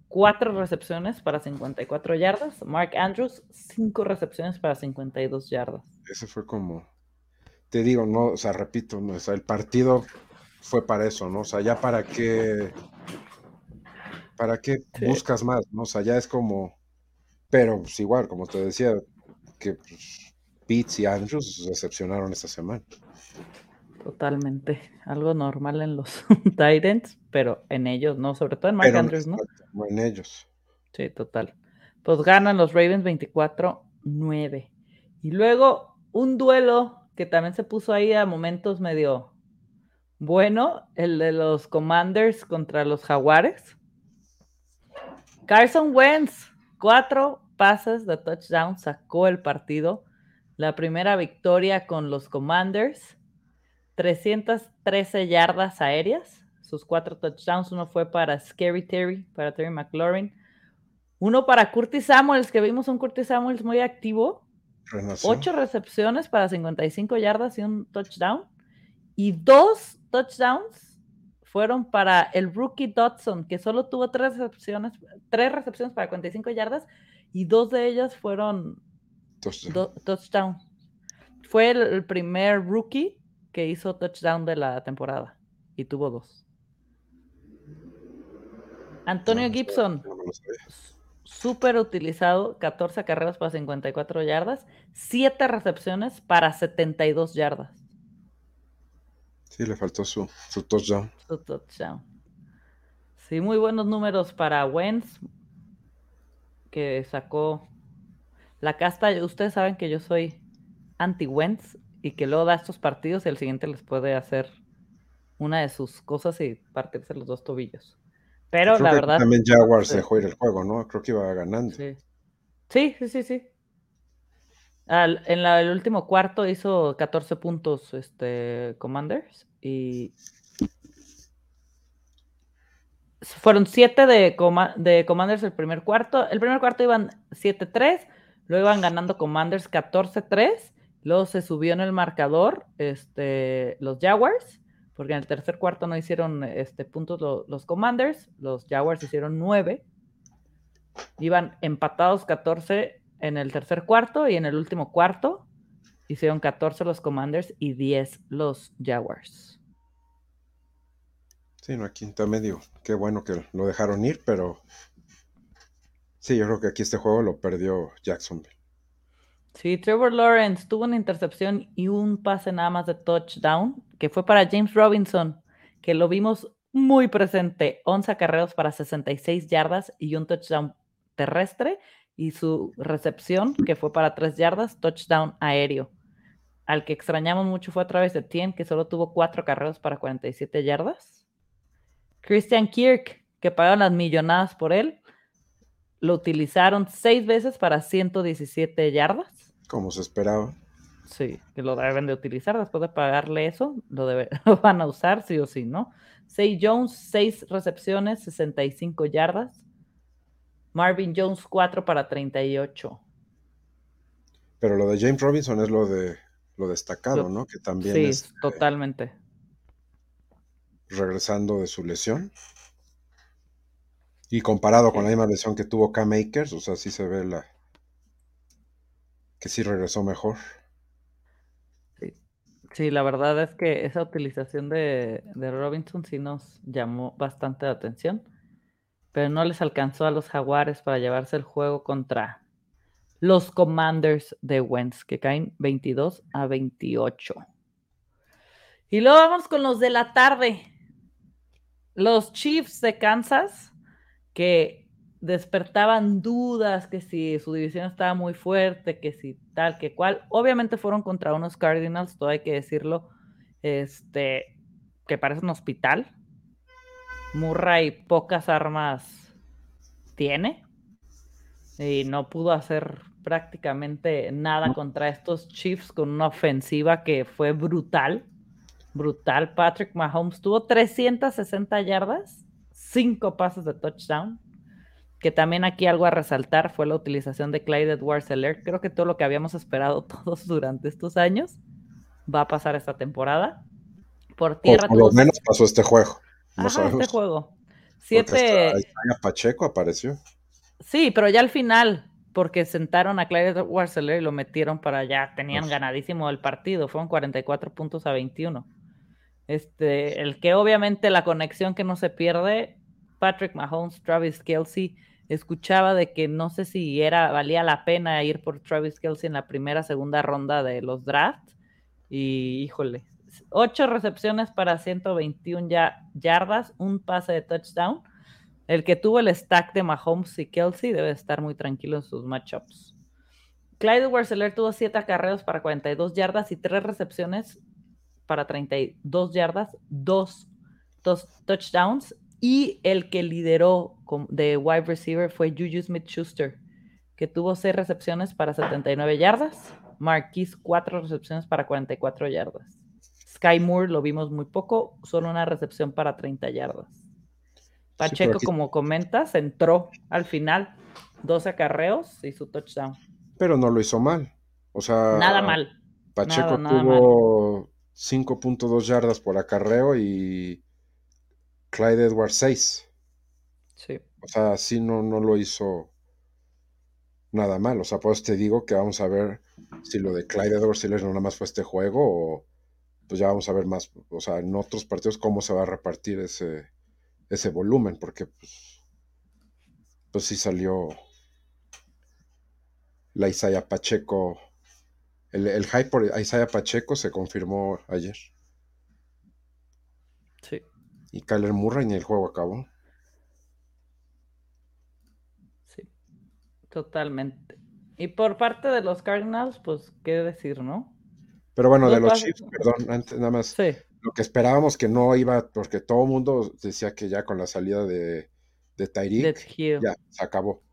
Cuatro recepciones para 54 yardas. Mark Andrews, cinco recepciones para 52 yardas. Ese fue como, te digo, no, o sea, repito, no, o sea, el partido fue para eso, ¿no? O sea, ya para qué, para qué buscas más, ¿no? O sea, ya es como, pero pues igual, como te decía, que pues, Pitts y Andrews decepcionaron esta semana. Totalmente. Algo normal en los Titans, pero en ellos no, sobre todo en Mark Andrews, ¿no? En ellos. Sí, total. Pues ganan los Ravens 24-9. Y luego un duelo que también se puso ahí a momentos medio bueno, el de los Commanders contra los Jaguares. Carson Wentz, cuatro pases de touchdown, sacó el partido. La primera victoria con los Commanders. 313 yardas aéreas. Sus cuatro touchdowns. Uno fue para Scary Terry, para Terry McLaurin. Uno para Curtis Samuels, que vimos un Curtis Samuels muy activo. Ocho recepciones para 55 yardas y un touchdown. Y dos touchdowns fueron para el rookie Dodson, que solo tuvo tres recepciones, tres recepciones para 45 yardas y dos de ellas fueron touchdown. Fue el, primer rookie que hizo touchdown de la temporada y tuvo dos. Antonio Gibson, súper utilizado, 14 carreras para 54 yardas, 7 recepciones para 72 yardas. Sí, le faltó su, su touchdown. Su touchdown. Sí, muy buenos números para Wentz, que sacó la casta. Ustedes saben que yo soy anti-Wentz y que luego da estos partidos y el siguiente les puede hacer una de sus cosas y partirse los dos tobillos. Pero la verdad. También Jaguars dejó ir el juego, ¿no? Creo que iba ganando. Sí, sí, sí, sí. en el último cuarto hizo 14 puntos este, Commanders y fueron 7 de, de Commanders el primer cuarto. El primer cuarto iban 7-3, luego iban ganando Commanders 14-3, luego se subió en el marcador este, los Jaguars, porque en el tercer cuarto no hicieron este, puntos los Commanders, los Jaguars hicieron 9, iban empatados 14 en el tercer cuarto y en el último cuarto hicieron 14 los Commanders y 10 los Jaguars. Sí, no, aquí está medio. Qué bueno que lo dejaron ir, pero sí, yo creo que aquí este juego lo perdió Jacksonville. Sí, Trevor Lawrence tuvo una intercepción y un pase nada más de touchdown, que fue para James Robinson, que lo vimos muy presente, 11 carreras para 66 yardas y un touchdown terrestre, y su recepción, que fue para 3 yardas, touchdown aéreo. Al que extrañamos mucho fue a través de Tien, que solo tuvo 4 carreras para 47 yardas. Christian Kirk, que pagaron las millonadas por él, lo utilizaron 6 veces para 117 yardas. Como se esperaba. Sí, que lo deben de utilizar después de pagarle eso, lo, lo van a usar sí o sí, ¿no? Say Jones, 6 recepciones, 65 yardas. Marvin Jones, 4 para 38. Pero lo de James Robinson es lo de lo destacado, ¿no? Que también sí, es, totalmente. regresando de su lesión. Y comparado con la misma lesión que tuvo Cam Akers, o sea, sí se ve la que sí regresó mejor. Sí, la verdad es que esa utilización de, de, Robinson sí nos llamó bastante la atención, pero no les alcanzó a los jaguares para llevarse el juego contra los Commanders de Wentz, que caen 22 a 28. Y luego vamos con los de la tarde. Los Chiefs de Kansas, que despertaban dudas que si su división estaba muy fuerte, que si tal, que cual. Obviamente fueron contra unos Cardinals, todo hay que decirlo, este, que parece un hospital. Murray pocas armas tiene y no pudo hacer prácticamente nada contra estos Chiefs con una ofensiva que fue brutal. Brutal. Patrick Mahomes tuvo 360 yardas, 5 pases de touchdown, que también aquí algo a resaltar fue la utilización de Clyde Edwards Seller. Creo que todo lo que habíamos esperado todos durante estos años va a pasar esta temporada. Por tierra. por lo menos pasó este juego. No este juego. Siete. Pacheco apareció. Sí, pero ya al final, porque sentaron a Clyde Edwards y lo metieron para allá. Tenían ganadísimo el partido. Fueron 44 puntos a 21. Este, el que obviamente la conexión que no se pierde, Patrick Mahomes, Travis Kelsey escuchaba de que no sé si valía la pena ir por Travis Kelsey en la primera, segunda ronda de los drafts. Y híjole, ocho recepciones para 121 ya, yardas, un pase de touchdown. El que tuvo el stack de Mahomes y Kelsey debe estar muy tranquilo en sus matchups. Clyde Werseler tuvo siete acarreos para 42 yardas y tres recepciones para 32 yardas, dos touchdowns y el que lideró de wide receiver fue Juju Smith Schuster, que tuvo seis recepciones para 79 yardas. Marquis, cuatro recepciones para 44 yardas. Sky Moore lo vimos muy poco, solo una recepción para 30 yardas. Pacheco, como comentas, entró al final, 12 acarreos y su touchdown. Pero no lo hizo mal. O sea, nada mal. Pacheco tuvo 5.2 yardas por acarreo y Clyde Edwards 6. Sí. O sea, sí no, no lo hizo nada mal. O sea, pues te digo que vamos a ver si lo de Clyde Edwards no nada más fue este juego o pues ya vamos a ver más, o sea, en otros partidos cómo se va a repartir ese, ese volumen, porque pues, pues sí salió la Isaiah Pacheco, el, el hype por Isaiah Pacheco se confirmó ayer. Sí. Y Kyler Murray ni el juego acabó. Sí, totalmente. Y por parte de los Cardinals, pues, ¿qué decir, no? Pero bueno, de los Chiefs, perdón, antes, nada más. Lo que esperábamos que no iba, porque todo el mundo decía que ya con la salida de, de Tyreek, ya se acabó.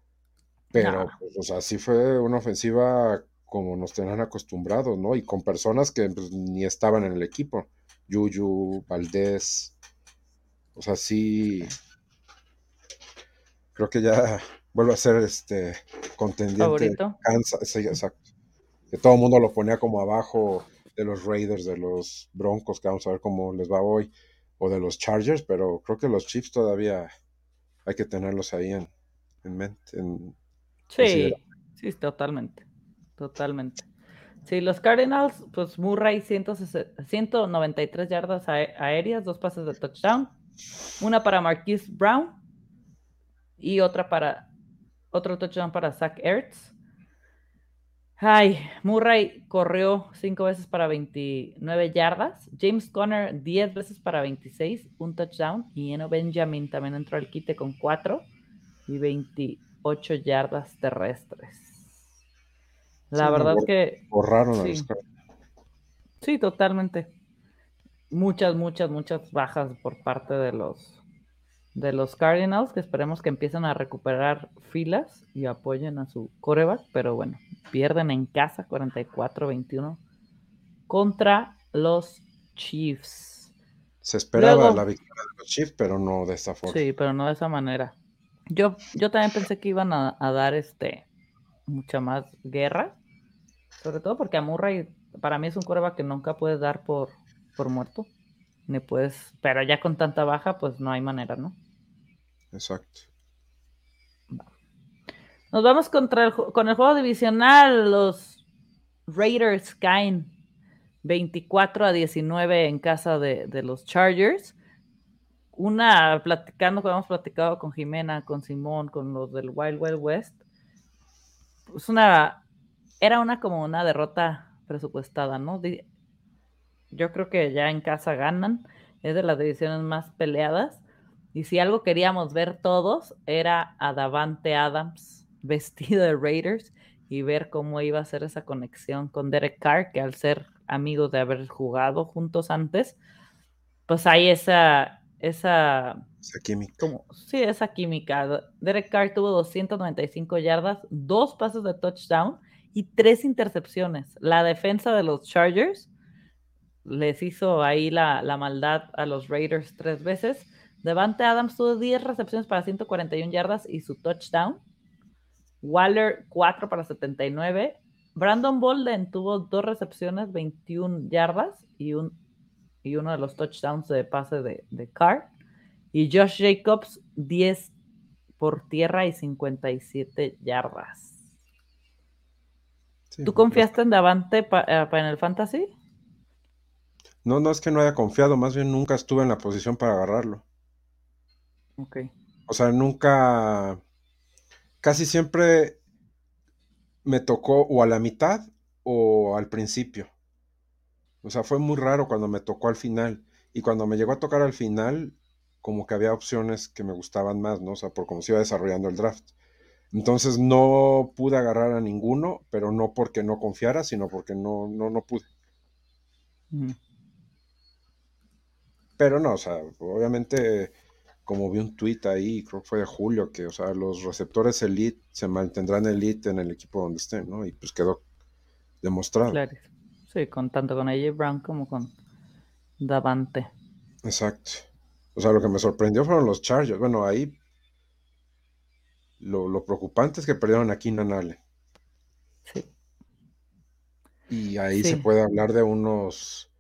Pero, pues, o sea, sí fue una ofensiva como nos tenían acostumbrados, ¿no? Y con personas que pues, ni estaban en el equipo. Yuyu, Valdés, o sea, sí. Creo que ya vuelve a ser este contendiente. Favorito. exacto. Que todo el mundo lo ponía como abajo de los Raiders, de los Broncos, que vamos a ver cómo les va hoy, o de los Chargers, pero creo que los Chiefs todavía hay que tenerlos ahí en, mente. sí, sí, totalmente. Totalmente. Sí, los Cardinals, pues Murray 193 yardas aéreas, dos pases de touchdown, una para Marquise Brown y otra para otro touchdown para Zach Ertz. Ay, Murray corrió cinco veces para 29 yardas. James Conner 10 veces para 26, un touchdown. Y Eno Benjamin también entró al quite con 4 y 28 yardas terrestres. La verdad que. Borraron sí. sí, totalmente muchas, muchas, muchas bajas por parte de los de los Cardinals, que esperemos que empiecen a recuperar filas y apoyen a su coreback, pero bueno, pierden en casa 44-21 contra los Chiefs. Se esperaba la victoria de los Chiefs, pero no de esta forma. Sí, pero no de esa manera. Yo, yo también pensé que iban a, dar este mucha más guerra, sobre todo porque a Murray para mí es un coreback que nunca puedes dar por, por muerto. Ni puedes, pero ya con tanta baja, pues no hay manera, ¿no? Exacto. Nos vamos contra el, con el juego divisional. Los Raiders caen 24 a 19 en casa de, de los Chargers. Una, platicando, que hemos platicado con Jimena, con Simón, con los del Wild Wild West. Es una, era una como una derrota presupuestada, ¿no? Yo creo que ya en casa ganan. Es de las divisiones más peleadas. Y si algo queríamos ver todos, era a Davante Adams vestido de Raiders y ver cómo iba a ser esa conexión con Derek Carr, que al ser amigos de haber jugado juntos antes, pues hay esa, esa, esa química. Como, sí, esa química. Derek Carr tuvo 295 yardas, dos pasos de touchdown y tres intercepciones. La defensa de los Chargers les hizo ahí la, maldad a los Raiders tres veces. Devante Adams tuvo 10 recepciones para 141 yardas y su touchdown. Waller 4 para 79. Brandon Bolden tuvo dos recepciones, 21 yardas y, un, y uno de los touchdowns de pase de, de Carr. Y Josh Jacobs 10 por tierra y 57 yardas. ¿Tú confiaste en Davante eh, para en el fantasy? No, no es que no haya confiado, más bien nunca estuve en la posición para agarrarlo. Ok. O sea, nunca, casi siempre me tocó o a la mitad o al principio. O sea, fue muy raro cuando me tocó al final. Y cuando me llegó a tocar al final, como que había opciones que me gustaban más, ¿no? O sea, por cómo se iba desarrollando el draft. Entonces no pude agarrar a ninguno, pero no porque no confiara, sino porque no, no, no pude. Pero no, o sea, obviamente, como vi un tweet ahí, creo que fue de julio, que, o sea, los receptores elite se mantendrán elite en el equipo donde estén, ¿no? Y pues quedó demostrado. Claro. Sí, con tanto con AJ Brown como con Davante. Exacto. O sea, lo que me sorprendió fueron los Chargers. Bueno, ahí lo, preocupante es que perdieron a Keenan Allen. Sí. Y ahí se puede hablar de unos,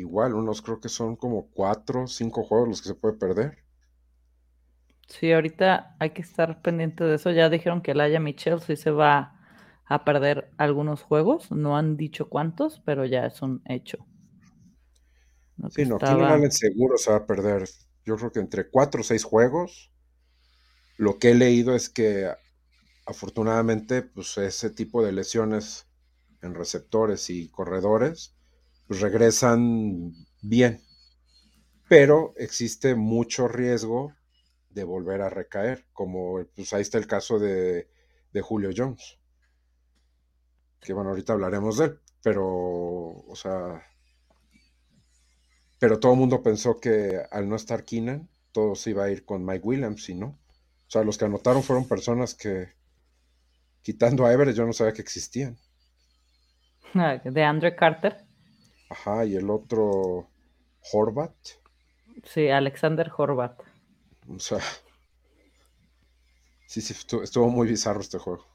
igual, unos creo que son como cuatro, cinco juegos los que se puede perder. Sí, ahorita hay que estar pendiente de eso. Ya dijeron que el Aya Michelle sí se va a perder algunos juegos. No han dicho cuántos, pero ya es un hecho. sí, no, Keenan Allen seguro se va a perder. Yo creo que entre cuatro o seis juegos lo que he leído es que afortunadamente pues ese tipo de lesiones en receptores y corredores pues regresan bien, pero existe mucho riesgo de volver a recaer, como pues ahí está el caso de, de Julio Jones, que bueno, ahorita hablaremos de él, pero, o sea, pero todo el mundo pensó que al no estar Keenan, todo se iba a ir con Mike Williams y no. O sea, los que anotaron fueron personas que, quitando a Everett, yo no sabía que existían. De Andre Carter. Ajá, y el otro, Horvat. Sí, Alexander Horvat. O sea, sí, sí, estuvo muy bizarro este juego.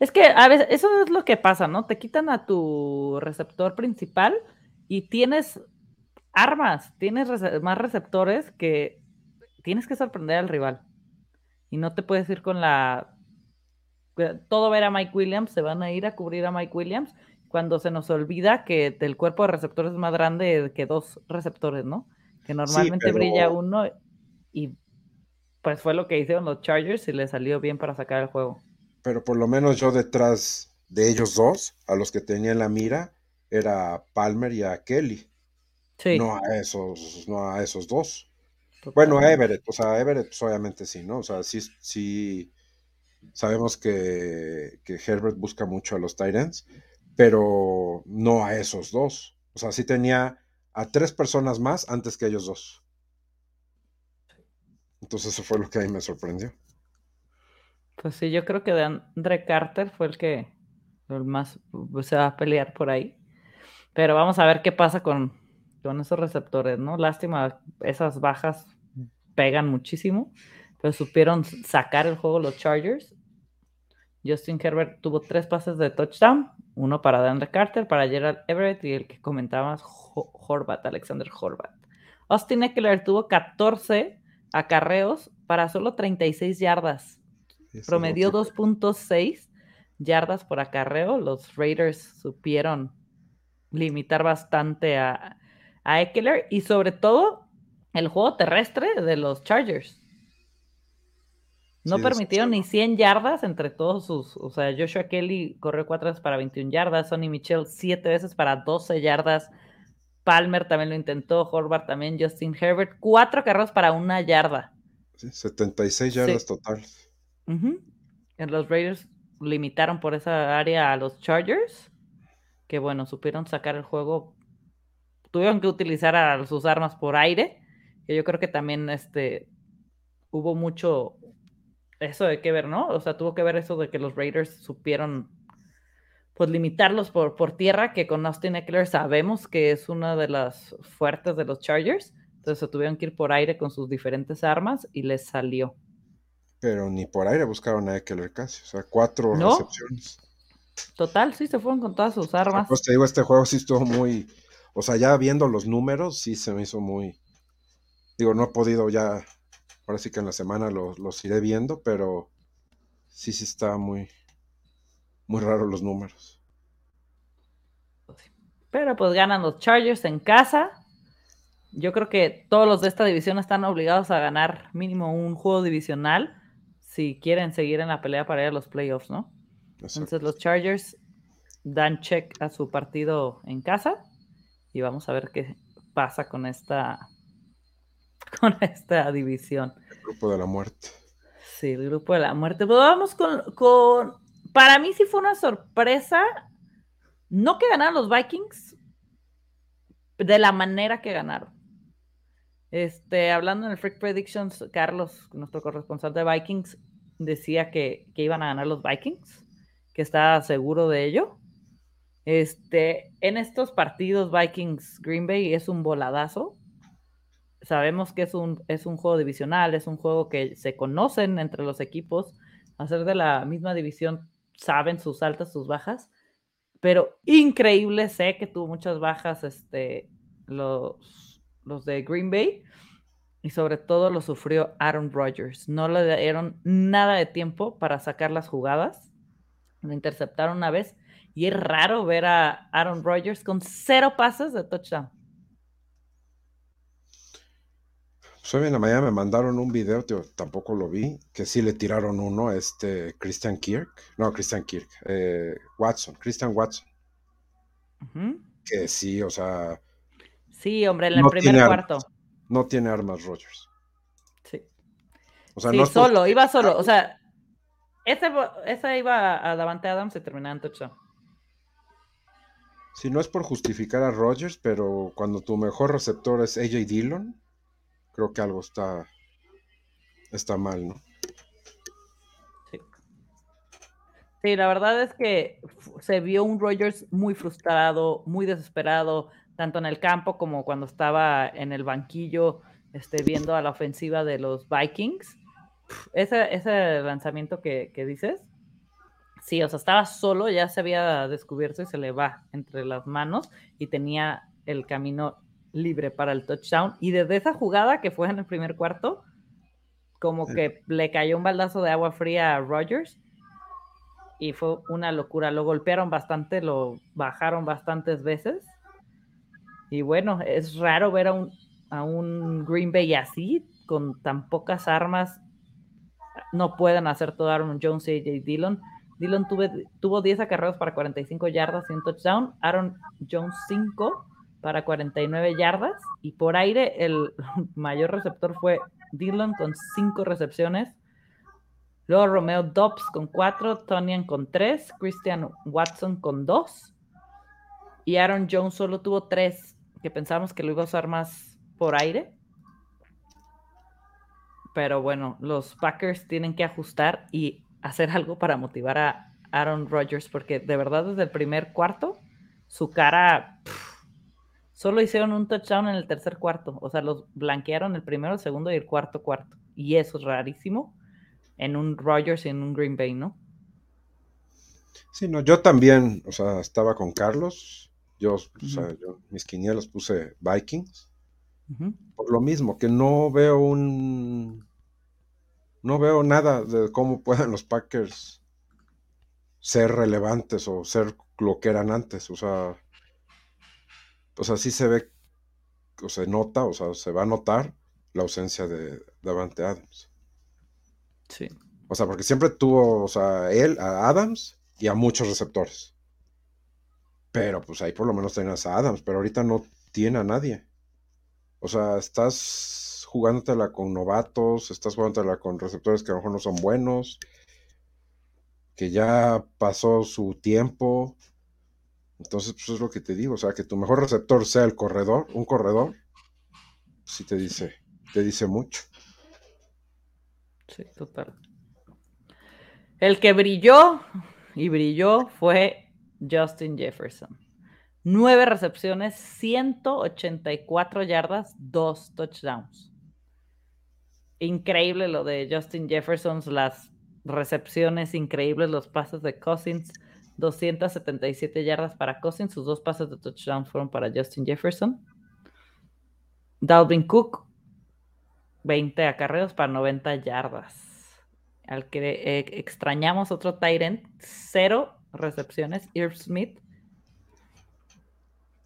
Es que a veces eso es lo que pasa, ¿no? Te quitan a tu receptor principal y tienes armas, tienes más receptores que tienes que sorprender al rival y no te puedes ir con la... Todo ver a Mike Williams, se van a ir a cubrir a Mike Williams cuando se nos olvida que el cuerpo de receptores es más grande que dos receptores, ¿no? Que normalmente brilla uno y pues fue lo que hicieron los Chargers y le salió bien para sacar el juego. Pero por lo menos yo detrás de ellos dos, a los que tenía en la mira, era Palmer y a Kelly. Sí. No a esos, no a esos dos. Bueno, a Everett, o sea, Everett pues, obviamente sí, ¿no? O sea, sí, sí sabemos que, Herbert busca mucho a los Titans, pero no a esos dos. O sea, sí tenía a tres personas más antes que ellos dos. Entonces eso fue lo que a mí me sorprendió. Pues sí, yo creo que de Andre Carter fue el que el más se va a pelear por ahí. Pero vamos a ver qué pasa con, con esos receptores, ¿no? Lástima, esas bajas pegan muchísimo, pero supieron sacar el juego los Chargers. Justin Herbert tuvo tres pases de touchdown, uno para DeAndre Carter, para Gerald Everett y el que comentabas, Horvat, Alexander Horvat. Austin Eckler tuvo 14 acarreos para solo 36 yardas. Promedió 2.6 yardas por acarreo. Los Raiders supieron limitar bastante a, a Eckler y sobre todo el juego terrestre de los Chargers. No permitieron ni 100 yardas entre todos sus. O sea, Joshua Kelly corrió 4 veces para 21 yardas, Sonny Michel 7 veces para 12 yardas. Palmer también lo intentó, Horvath también, Justin Herbert, 4 carros para una yarda. Sí, 76 yardas totales. En los Raiders limitaron por esa área a los Chargers, que bueno, supieron sacar el juego tuvieron que utilizar sus armas por aire, que yo creo que también este, hubo mucho eso de que ver, ¿no? O sea, tuvo que ver eso de que los Raiders supieron pues limitarlos por, por tierra, que con Austin Eckler sabemos que es una de las fuertes de los Chargers, Entonces se tuvieron que ir por aire con sus diferentes armas y les salió. Pero ni por aire buscaron a Eckler casi. O sea, cuatro recepciones. Total, sí, se fueron con todas sus armas. Pues te digo, este juego sí estuvo muy. O sea, ya viendo los números, sí se me hizo muy. Digo, no he podido ya. Ahora sí que en la semana los, iré viendo, pero sí, sí está muy. Muy raro los números. Pero pues ganan los Chargers en casa. Yo creo que todos los de esta división están obligados a ganar mínimo un juego divisional si quieren seguir en la pelea para ir a los playoffs, ¿no? Entonces los Chargers dan check a su partido en casa y vamos a ver qué pasa con esta con esta división. El grupo de la muerte. Sí, el grupo de la muerte. Pues vamos con, con para mí sí fue una sorpresa no que ganaron los Vikings de la manera que ganaron. Este, hablando en el Freak Predictions, Carlos, nuestro corresponsal de Vikings, decía que, que iban a ganar los Vikings que está seguro de ello. Este, en estos partidos Vikings Green Bay es un voladazo. Sabemos que es un, es un juego divisional, es un juego que se conocen entre los equipos. Hacer de la misma división saben sus altas, sus bajas. Pero increíble, sé que tuvo muchas bajas este, los, los de Green Bay y sobre todo lo sufrió Aaron Rodgers. No le dieron nada de tiempo para sacar las jugadas lo interceptaron una vez y es raro ver a Aaron Rodgers con cero pases de touchdown. Hoy en la mañana me mandaron un video, tampoco lo vi, que sí le tiraron uno a este Christian Kirk. No, Christian Kirk. Eh, Watson, Christian Watson. Que sí, o sea. Sí, hombre, en el primer cuarto. no tiene armas Rodgers. Sí. O sea, no solo, iba solo. O sea, esa iba a Davante Adams y terminaba en touchdown. Si no es por justificar a Rodgers, pero cuando tu mejor receptor es AJ Dillon, creo que algo está, está mal, ¿no? Sí. Sí, la verdad es que se vio un Rodgers muy frustrado, muy desesperado, tanto en el campo como cuando estaba en el banquillo, este, viendo a la ofensiva de los Vikings ese, ese lanzamiento que, dices, sí, o sea, estaba solo, ya se había descubierto y se le va entre las manos y tenía el camino libre para el touchdown. Y desde esa jugada que fue en el primer cuarto, como que le cayó un baldazo de agua fría a Rogers y fue una locura. Lo golpearon bastante, lo bajaron bastantes veces. Y bueno, es raro ver a un, a un Green Bay así, con tan pocas armas no pueden hacer todo Aaron Jones y AJ Dillon. Dillon tuvo 10 acarreos para 45 yardas y un touchdown. Aaron Jones 5 para 49 yardas. Y por aire, el mayor receptor fue Dillon con 5 recepciones. Luego Romeo Dobbs con 4, Tonian con 3, Christian Watson con 2. Y Aaron Jones solo tuvo 3, que pensamos que lo iba a usar más por aire pero bueno, los Packers tienen que ajustar y hacer algo para motivar a Aaron Rodgers, porque de verdad desde el primer cuarto, su cara, solo hicieron un touchdown en el tercer cuarto, o sea, los blanquearon el primero, el segundo y el cuarto cuarto, y eso es rarísimo en un Rodgers y en un Green Bay, ¿no? Sí, no, yo también, o sea, estaba con Carlos, yo, o sea, yo mis quinielas puse Vikings, por lo mismo, que no veo un. No veo nada de cómo pueden los Packers ser relevantes o ser lo que eran antes. O sea. O sea, sí se ve, o se nota, o sea, se va a notar la ausencia de Davante Adams. Sí. O sea, porque siempre tuvo, o sea, él, a Adams y a muchos receptores. Pero pues ahí por lo menos tenías a Adams, pero ahorita no tiene a nadie. O sea, estás jugándotela con novatos, estás jugándotela con receptores que a lo mejor no son buenos, que ya pasó su tiempo. Entonces, pues es lo que te digo, o sea, que tu mejor receptor sea el corredor, un corredor, sí te dice, te dice mucho. Sí, total. El que brilló y brilló fue Justin Jefferson. Nueve recepciones, 184 yardas, dos touchdowns. Increíble lo de Justin Jefferson, las recepciones increíbles, los pases de Cousins, 277 yardas para Cousins, sus dos pases de touchdown fueron para Justin Jefferson. Dalvin Cook, 20 acarreos para 90 yardas. Al que eh, extrañamos otro Tyrant, cero recepciones, Irv Smith.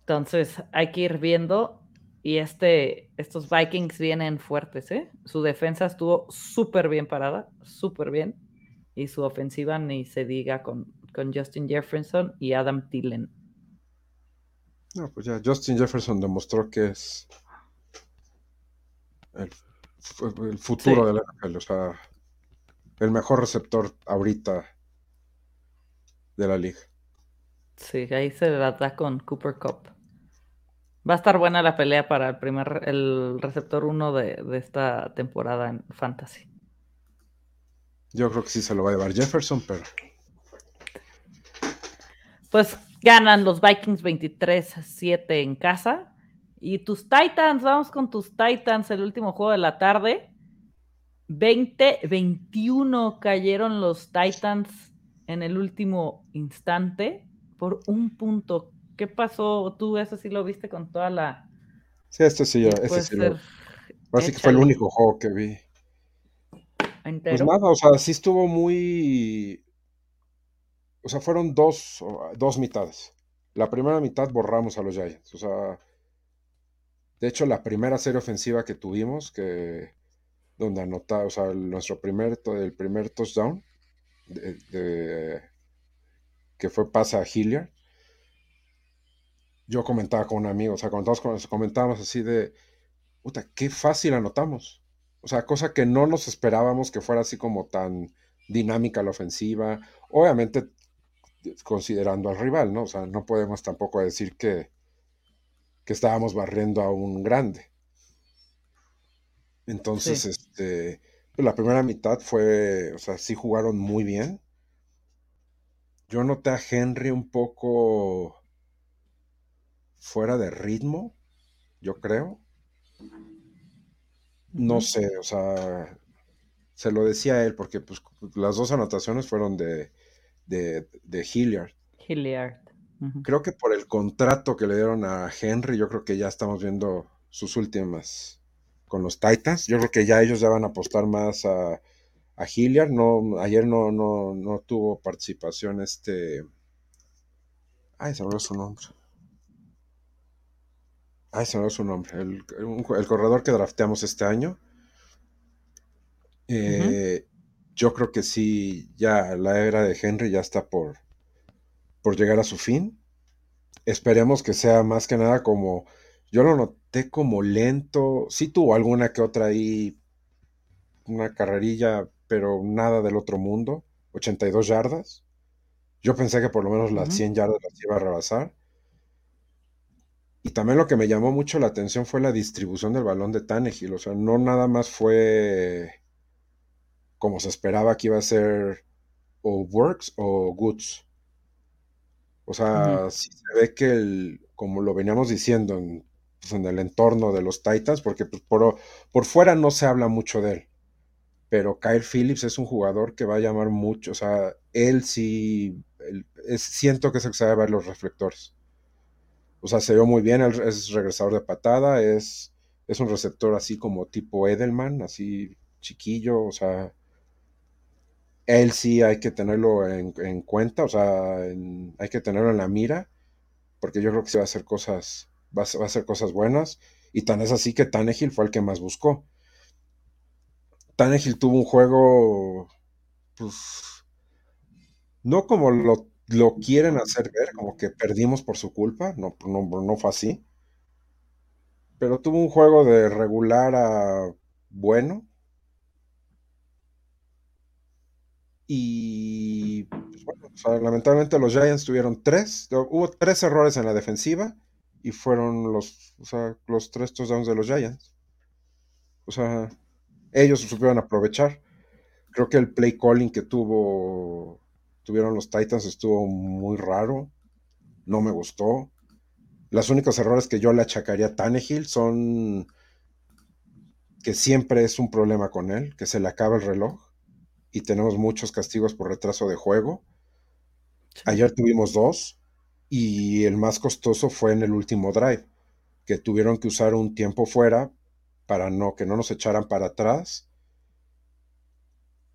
Entonces hay que ir viendo. Y este, estos Vikings vienen fuertes, ¿eh? Su defensa estuvo súper bien parada, súper bien. Y su ofensiva ni se diga con, con Justin Jefferson y Adam Thielen. No, pues ya Justin Jefferson demostró que es el, futuro de la NFL, o sea, el mejor receptor ahorita de la liga. Sí, ahí se da con Cooper Cup. Va a estar buena la pelea para el primer, el receptor uno de, de, esta temporada en Fantasy. Yo creo que sí se lo va a llevar Jefferson, pero. Pues ganan los Vikings 23-7 en casa. Y tus Titans, vamos con tus Titans, el último juego de la tarde. 20-21 cayeron los Titans en el último instante por un punto. ¿Qué pasó? Tú eso sí lo viste con toda la... Sí, este sí, este sí lo... Así que fue el único juego que vi. Pues nada, o sea, sí estuvo muy... O sea, fueron dos, dos mitades. La primera mitad borramos a los Giants. O sea, de hecho, la primera serie ofensiva que tuvimos, que donde anotaba, o sea, nuestro primer, el primer touchdown, que fue pasa a Hilliard, yo comentaba con un amigo, o sea, comentábamos, comentábamos así de, puta, qué fácil anotamos. O sea, cosa que no nos esperábamos que fuera así como tan dinámica la ofensiva. Obviamente, considerando al rival, ¿no? O sea, no podemos tampoco decir que, que estábamos barriendo a un grande. Entonces, este, pues, la primera mitad fue, o sea, sí jugaron muy bien. Yo noté a Henry un poco fuera de ritmo, yo creo. No sé, o sea, se lo decía a él porque pues, las dos anotaciones fueron de, de, de Hilliard. Hilliard. Creo que por el contrato que le dieron a Henry, yo creo que ya estamos viendo sus últimas con los Titans. Yo creo que ya ellos ya van a apostar más a, a Hilliard. No, ayer no, no, no tuvo participación este. Ay, se me olvidó su nombre. Ay, se me olvidó su nombre. El, corredor que drafteamos este año. Eh, yo creo que sí, ya la era de Henry ya está por, por llegar a su fin. Esperemos que sea más que nada como yo lo noté como lento. Sí tuvo alguna que otra ahí, una carrerilla, pero nada del otro mundo. 82 yardas. Yo pensé que por lo menos las 100 yardas las iba a rebasar. Y también lo que me llamó mucho la atención fue la distribución del balón de Tannehill. O sea, no nada más fue como se esperaba que iba a ser o Works o Goods. O sea, sí se ve que el, como lo veníamos diciendo en pues, en el entorno de los Titans, porque pues, por, por fuera no se habla mucho de él. Pero Kyle Phillips es un jugador que va a llamar mucho, o sea, él sí, siento que es el que sabe ver los reflectores. O sea, se vio muy bien, es regresador de patada, es, es un receptor así como tipo Edelman, así chiquillo, o sea, él sí hay que tenerlo en, cuenta, o sea, hay que tenerlo en la mira, porque yo creo que se va a hacer cosas va a, hacer cosas buenas. Y tan es así que Tannehill fue el que más buscó. Tannehill tuvo un juego, pues, no como lo, quieren hacer ver, como que perdimos por su culpa, no, no, fue así. Pero tuvo un juego de regular a bueno. Y pues, bueno, lamentablemente los Giants tuvieron tres, hubo tres errores en la defensiva y fueron los, o sea, los tres touchdowns de los Giants. O sea, ellos supieron aprovechar. Creo que el play calling que tuvo tuvieron los Titans estuvo muy raro. No me gustó. Los únicos errores que yo le achacaría a Tannehill son que siempre es un problema con él, que se le acaba el reloj y tenemos muchos castigos por retraso de juego. Ayer tuvimos dos y el más costoso fue en el último drive, que tuvieron que usar un tiempo fuera para no que no nos echaran para atrás.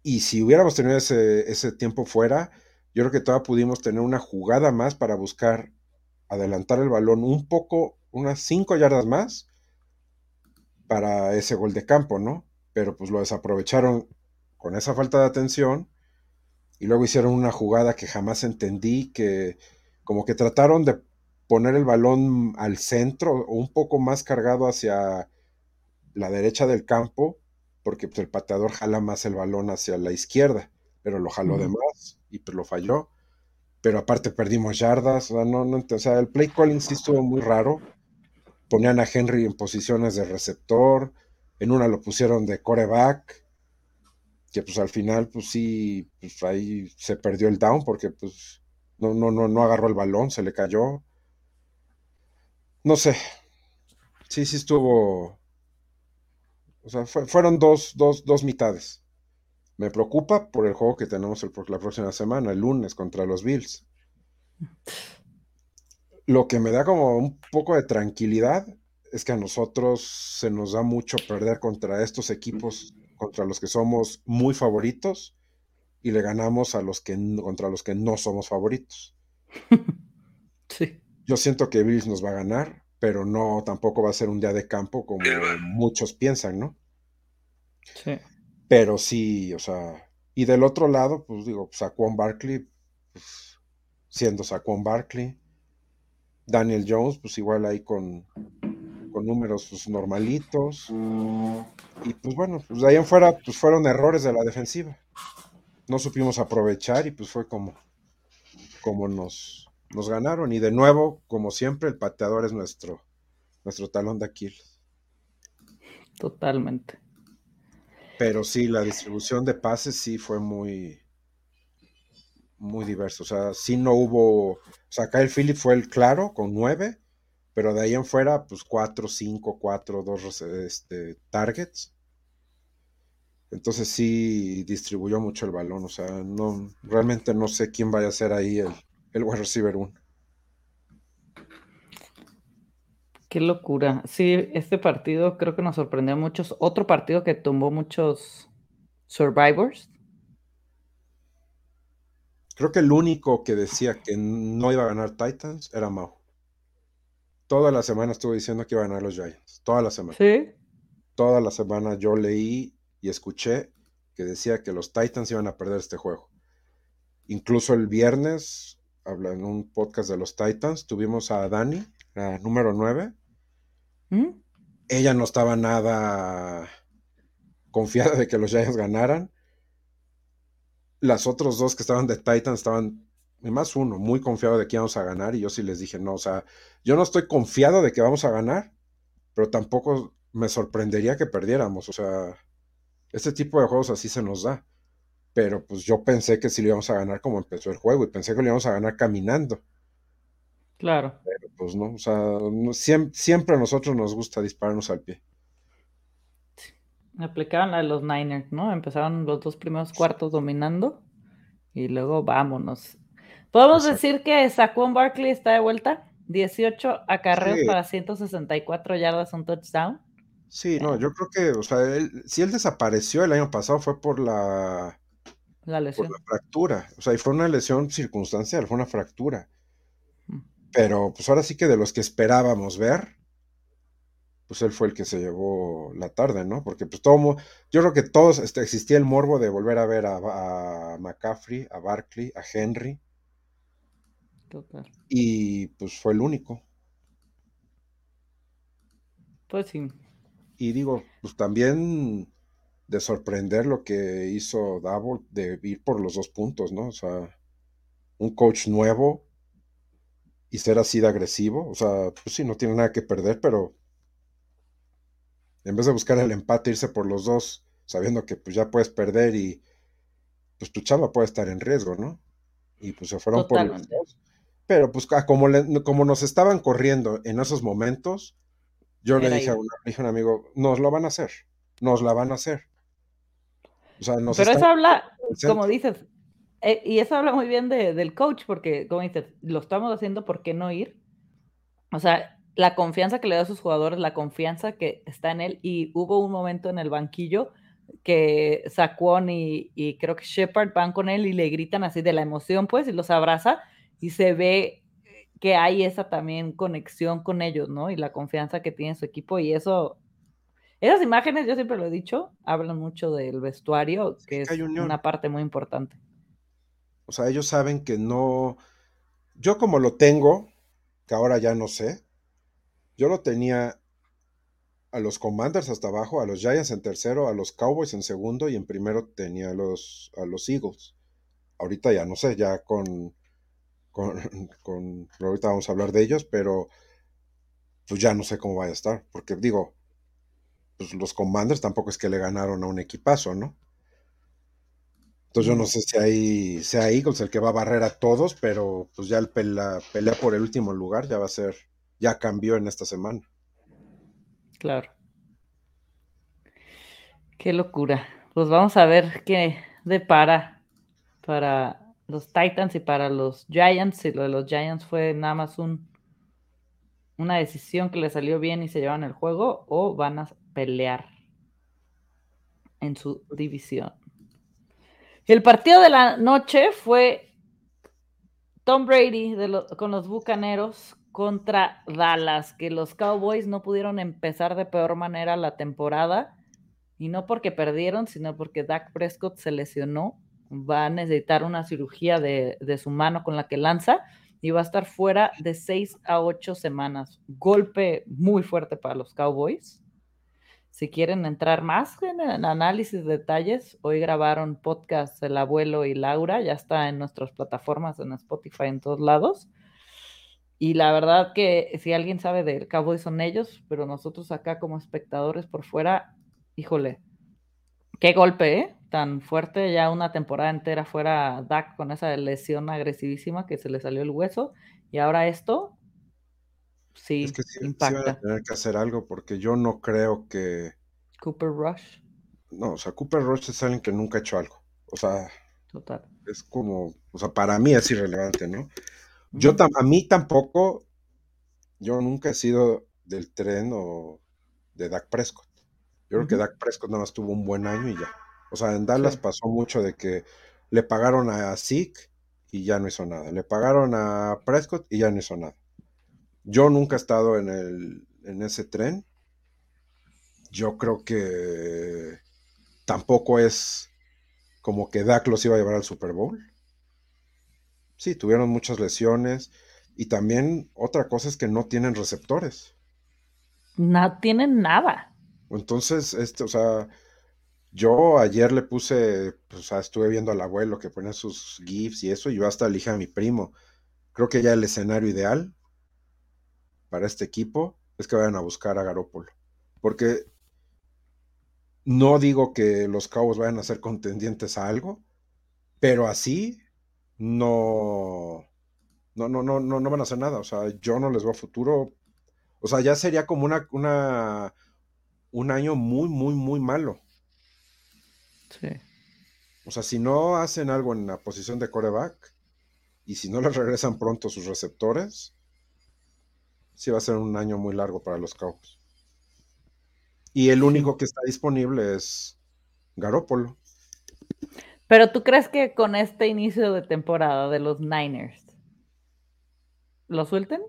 Y si hubiéramos tenido ese, ese tiempo fuera, yo creo que todavía pudimos tener una jugada más para buscar adelantar el balón un poco, unas cinco yardas más para ese gol de campo, ¿no? Pero pues lo desaprovecharon con esa falta de atención y luego hicieron una jugada que jamás entendí, que como que trataron de poner el balón al centro o un poco más cargado hacia la derecha del campo, porque pues, el pateador jala más el balón hacia la izquierda, pero lo jaló de más y pues lo falló. Pero aparte perdimos yardas, o sea, no, no, o sea, el play calling sí estuvo muy raro. Ponían a Henry en posiciones de receptor, en una lo pusieron de coreback, que pues al final, pues sí, pues ahí se perdió el down porque pues no, no, no, no agarró el balón, se le cayó. No sé. Sí, sí estuvo. O sea, fueron dos, dos, dos mitades. Me preocupa por el juego que tenemos el, la próxima semana, el lunes, contra los Bills. Lo que me da como un poco de tranquilidad es que a nosotros se nos da mucho perder contra estos equipos contra los que somos muy favoritos y le ganamos a los que contra los que no somos favoritos. Sí. Yo siento que Bills nos va a ganar, pero no tampoco va a ser un día de campo como muchos piensan, ¿no? Sí. Pero sí, o sea, y del otro lado, pues digo, Saquon Barkley, pues, siendo Saquon Barkley, Daniel Jones, pues igual ahí con, con números pues, normalitos. Y pues bueno, pues de ahí en fuera pues fueron errores de la defensiva. No supimos aprovechar y pues fue como, como nos, nos ganaron. Y de nuevo, como siempre, el pateador es nuestro, nuestro talón de Aquiles. Totalmente. Pero sí, la distribución de pases sí fue muy, muy diverso. O sea, sí no hubo. O sea, Kyle Philip fue el claro con nueve pero de ahí en fuera, pues 4, 5, 4, 2 este, targets. Entonces sí distribuyó mucho el balón. O sea, no, realmente no sé quién vaya a ser ahí el, el wide receiver 1. Qué locura. Sí, este partido creo que nos sorprendió a muchos. Otro partido que tumbó muchos survivors. Creo que el único que decía que no iba a ganar Titans era Mao. Toda la semana estuve diciendo que iban a ganar los Giants. Toda la semana. Sí. Toda la semana yo leí y escuché que decía que los Titans iban a perder este juego. Incluso el viernes, en un podcast de los Titans, tuvimos a Dani, la número 9. ¿Mm? Ella no estaba nada confiada de que los Giants ganaran. Las otros dos que estaban de Titans estaban más uno, muy confiado de que íbamos a ganar, y yo sí les dije, no, o sea, yo no estoy confiado de que vamos a ganar, pero tampoco me sorprendería que perdiéramos, o sea, este tipo de juegos así se nos da, pero pues yo pensé que sí lo íbamos a ganar como empezó el juego, y pensé que lo íbamos a ganar caminando. Claro. Pero pues no, o sea, siempre, siempre, a nosotros nos gusta dispararnos al pie. Aplicaban la de los Niners, ¿no? Empezaron los dos primeros cuartos dominando y luego vámonos. ¿Podemos decir que Saquon Barkley está de vuelta? 18 acarreos para 164 yardas, un touchdown. Sí, no, yo creo que, o sea, si él desapareció el año pasado fue por la, la lesión. Por la fractura. O sea, y fue una lesión circunstancial, fue una fractura. Mm. Pero pues ahora sí que de los que esperábamos ver, pues él fue el que se llevó la tarde, ¿no? Porque pues todo, yo creo que todos, este, existía el morbo de volver a ver a, a McCaffrey, a Barkley, a Henry, y pues fue el único. Pues sí. Y digo, pues también de sorprender lo que hizo Double de ir por los dos puntos, ¿no? O sea, un coach nuevo y ser así de agresivo. O sea, pues sí, no tiene nada que perder, pero en vez de buscar el empate, irse por los dos, sabiendo que pues ya puedes perder y pues tu chamba puede estar en riesgo, ¿no? Y pues se fueron por los dos Pero pues como, como nos estaban corriendo en esos momentos, yo le dije a, un amigo, nos lo van a hacer, nos la van a hacer. Pero eso habla, como dices, eh, y eso habla muy bien del coach, porque como dices, lo estamos haciendo, ¿por qué no ir? O sea, la confianza que le da a sus jugadores, la confianza que está en él, y hubo un momento en el banquillo que Saquon y, y creo que Shepard van con él y le gritan así de la emoción, pues, y los abraza, y se ve que hay esa también conexión con ellos, ¿no? Y la confianza que tiene su equipo y eso, esas imágenes, yo siempre lo he dicho, hablan mucho del vestuario, que es una parte muy importante. O sea, ellos saben que no, yo como lo tengo, que ahora ya no sé, yo lo tenía a los Commanders hasta abajo, a los Giants en tercero, a los Cowboys en segundo y en primero tenía a los, a los Eagles. Ahorita ya no sé, ya con con, ahorita vamos a hablar de ellos, pero pues ya no sé cómo vaya a estar, porque digo, pues los Commanders tampoco es que le ganaron a un equipazo, ¿no? Entonces yo no sé si ahí sea Eagles el que va a barrer a todos, pero pues ya el pelea, pelea por el último lugar ya va a ser, ya cambió en esta semana. Claro. Qué locura. Pues vamos a ver qué depara para los Titans y para los Giants. Y lo de los Giants fue nada más un, una decisión que le salió bien y se llevan el juego, o van a pelear en su división. El partido de la noche fue Tom Brady con los Bucaneros contra Dallas, que los Cowboys no pudieron empezar de peor manera la temporada, y no porque perdieron, sino porque Dak Prescott se lesionó va a necesitar una cirugía de, su mano con la que lanza y va a estar fuera de seis a ocho semanas. Golpe muy fuerte para los Cowboys. Si quieren entrar más en, análisis de detalles, hoy grabaron podcast El Abuelo y Laura, ya está en nuestras plataformas, en Spotify, en todos lados. Y la verdad que si alguien sabe del Cowboys son ellos, pero nosotros acá como espectadores por fuera, híjole, qué golpe, ¿eh? Tan fuerte, ya una temporada entera fuera Dak con esa lesión agresivísima que se le salió el hueso y ahora esto sí, es que sí, impacta. a tener que hacer algo porque yo no creo que Cooper Rush. No, o sea, Cooper Rush es alguien que nunca ha hecho algo. O sea, Total. es como, o sea, para mí es irrelevante, ¿no? Yo a mí tampoco, yo nunca he sido del tren o de Dak Prescott. Yo creo que Dak Prescott nada más tuvo un buen año y ya. O sea, en Dallas pasó mucho de que le pagaron a Zeke y ya no hizo nada. Le pagaron a Prescott y ya no hizo nada. Yo nunca he estado en, el, en ese tren. Yo creo que tampoco es como que Dak los iba a llevar al Super Bowl. Sí, tuvieron muchas lesiones. Y también otra cosa es que no tienen receptores. No tienen nada. Entonces, este, o sea, yo ayer le puse, pues, o sea, estuve viendo al abuelo que pone sus GIFs y eso, y yo hasta elige a mi primo. Creo que ya el escenario ideal para este equipo es que vayan a buscar a Garópolo. Porque no digo que los Cabos vayan a ser contendientes a algo, pero así no, no, no, no, no, no van a hacer nada. O sea, yo no les veo futuro. O sea, ya sería como una, una, un año muy, muy, muy malo. O sea, si no hacen algo en la posición de coreback y si no les regresan pronto sus receptores, sí va a ser un año muy largo para los Cowboys. Y el único que está disponible es Garópolo. Pero tú crees que con este inicio de temporada de los Niners, ¿lo suelten?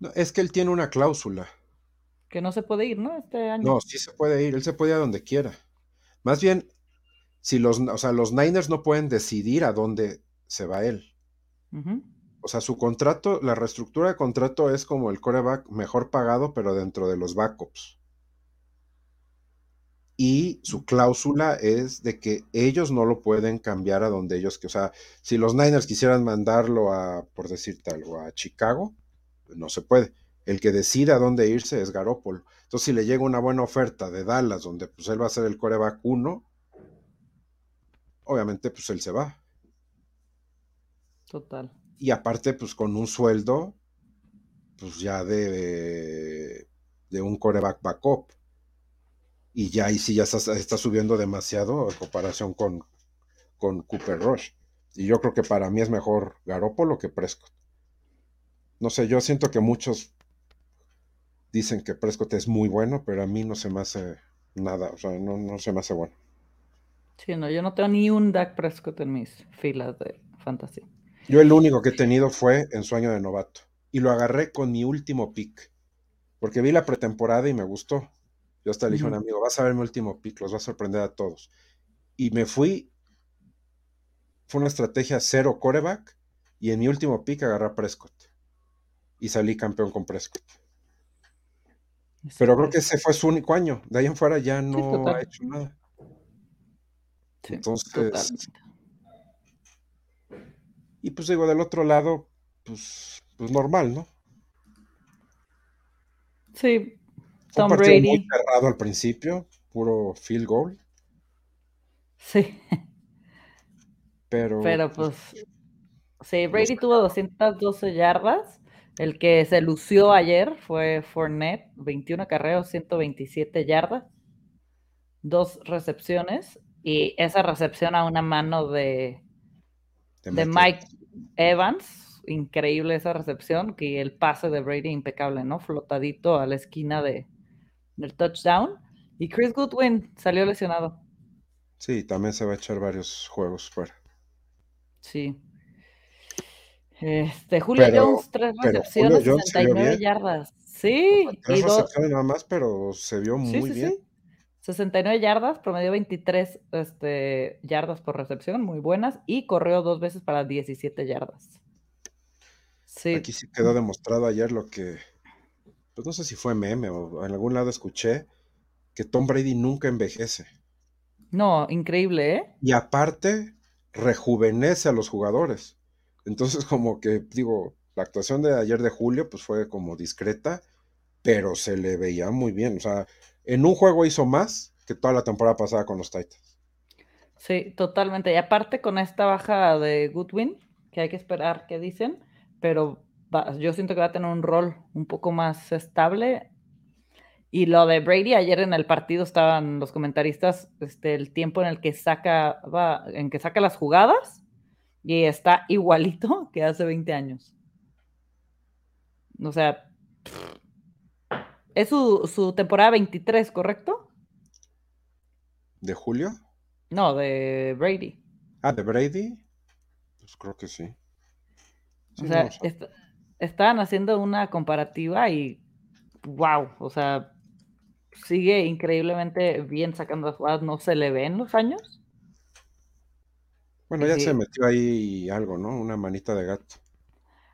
No, es que él tiene una cláusula. Que no se puede ir, ¿no? Este año. No, sí se puede ir, él se puede ir a donde quiera. Más bien, si los, o sea, los Niners no pueden decidir a dónde se va él. O sea, su contrato, la reestructura de contrato es como el coreback mejor pagado, pero dentro de los backups. Y su cláusula es de que ellos no lo pueden cambiar a donde ellos, que, o sea, si los Niners quisieran mandarlo a, por decirte algo, a Chicago, no se puede. El que decide a dónde irse es Garópolo. Entonces, si le llega una buena oferta de Dallas, donde pues él va a ser el coreback 1, obviamente pues él se va. Total. Y aparte, pues con un sueldo, pues ya de, de un coreback backup. Y ya ahí sí ya está, subiendo demasiado en comparación con, con Cooper Rush. Y yo creo que para mí es mejor Garoppolo que Prescott. No sé, yo siento que muchos dicen que Prescott es muy bueno, pero a mí no se me hace nada, o sea, no, no se me hace bueno. Sí, no, yo no tengo ni un Dak Prescott en mis filas de fantasy. Yo el único que he tenido fue en sueño de novato. Y lo agarré con mi último pick. Porque vi la pretemporada y me gustó. Yo hasta le dije a un amigo, vas a ver mi último pick, los va a sorprender a todos. Y me fui. Fue una estrategia cero coreback. Y en mi último pick agarré a Prescott. Y salí campeón con Prescott. Pero creo que ese fue su único año. De ahí en fuera ya no ha hecho nada. Entonces. Y pues digo, del otro lado, pues, pues normal, ¿no? Sí. Tom Brady. Muy cerrado al principio, puro field goal. Sí. Pero. Pero pues. pues sí, Brady tuvo 212 yardas. El que se lució ayer fue Fournette, 21 carreos, 127 yardas, dos recepciones y esa recepción a una mano de, de Mike Evans, increíble esa recepción, que el pase de Brady impecable, ¿no? Flotadito a la esquina de, del touchdown. Y Chris Goodwin salió lesionado. Sí, también se va a echar varios juegos fuera. Sí, este, Julio Jones, tres recepciones, 69 yardas. Sí. Tres recepciones nada más, pero se vio muy bien. 69 yardas, promedió 23 este, yardas por recepción, muy buenas, y corrió dos veces para 17 yardas. Sí. Aquí sí quedó demostrado ayer lo que, pues no sé si fue meme o en algún lado escuché, que Tom Brady nunca envejece. No, increíble, ¿eh? Y aparte, rejuvenece a los jugadores. Entonces, como que, digo, la actuación de ayer de Julio, pues fue como discreta, pero se le veía muy bien. O sea, en un juego hizo más que toda la temporada pasada con los Titans. Sí, totalmente. Y aparte con esta baja de Goodwin, que hay que esperar que dicen, pero yo siento que va a tener un rol un poco más estable. Y lo de Brady, ayer en el partido estaban los comentaristas, este, el tiempo en el que saca, va, en que saca las jugadas, y está igualito que hace 20 años. O sea, es su, temporada 23, ¿correcto? ¿De julio? No, de Brady. Ah, de Brady. Pues creo que sí. o sea, estaban haciendo una comparativa y wow, o sea, sigue increíblemente bien sacando las jugadas, no se le ven los años. Bueno, ya se metió ahí algo, ¿no? Una manita de gato.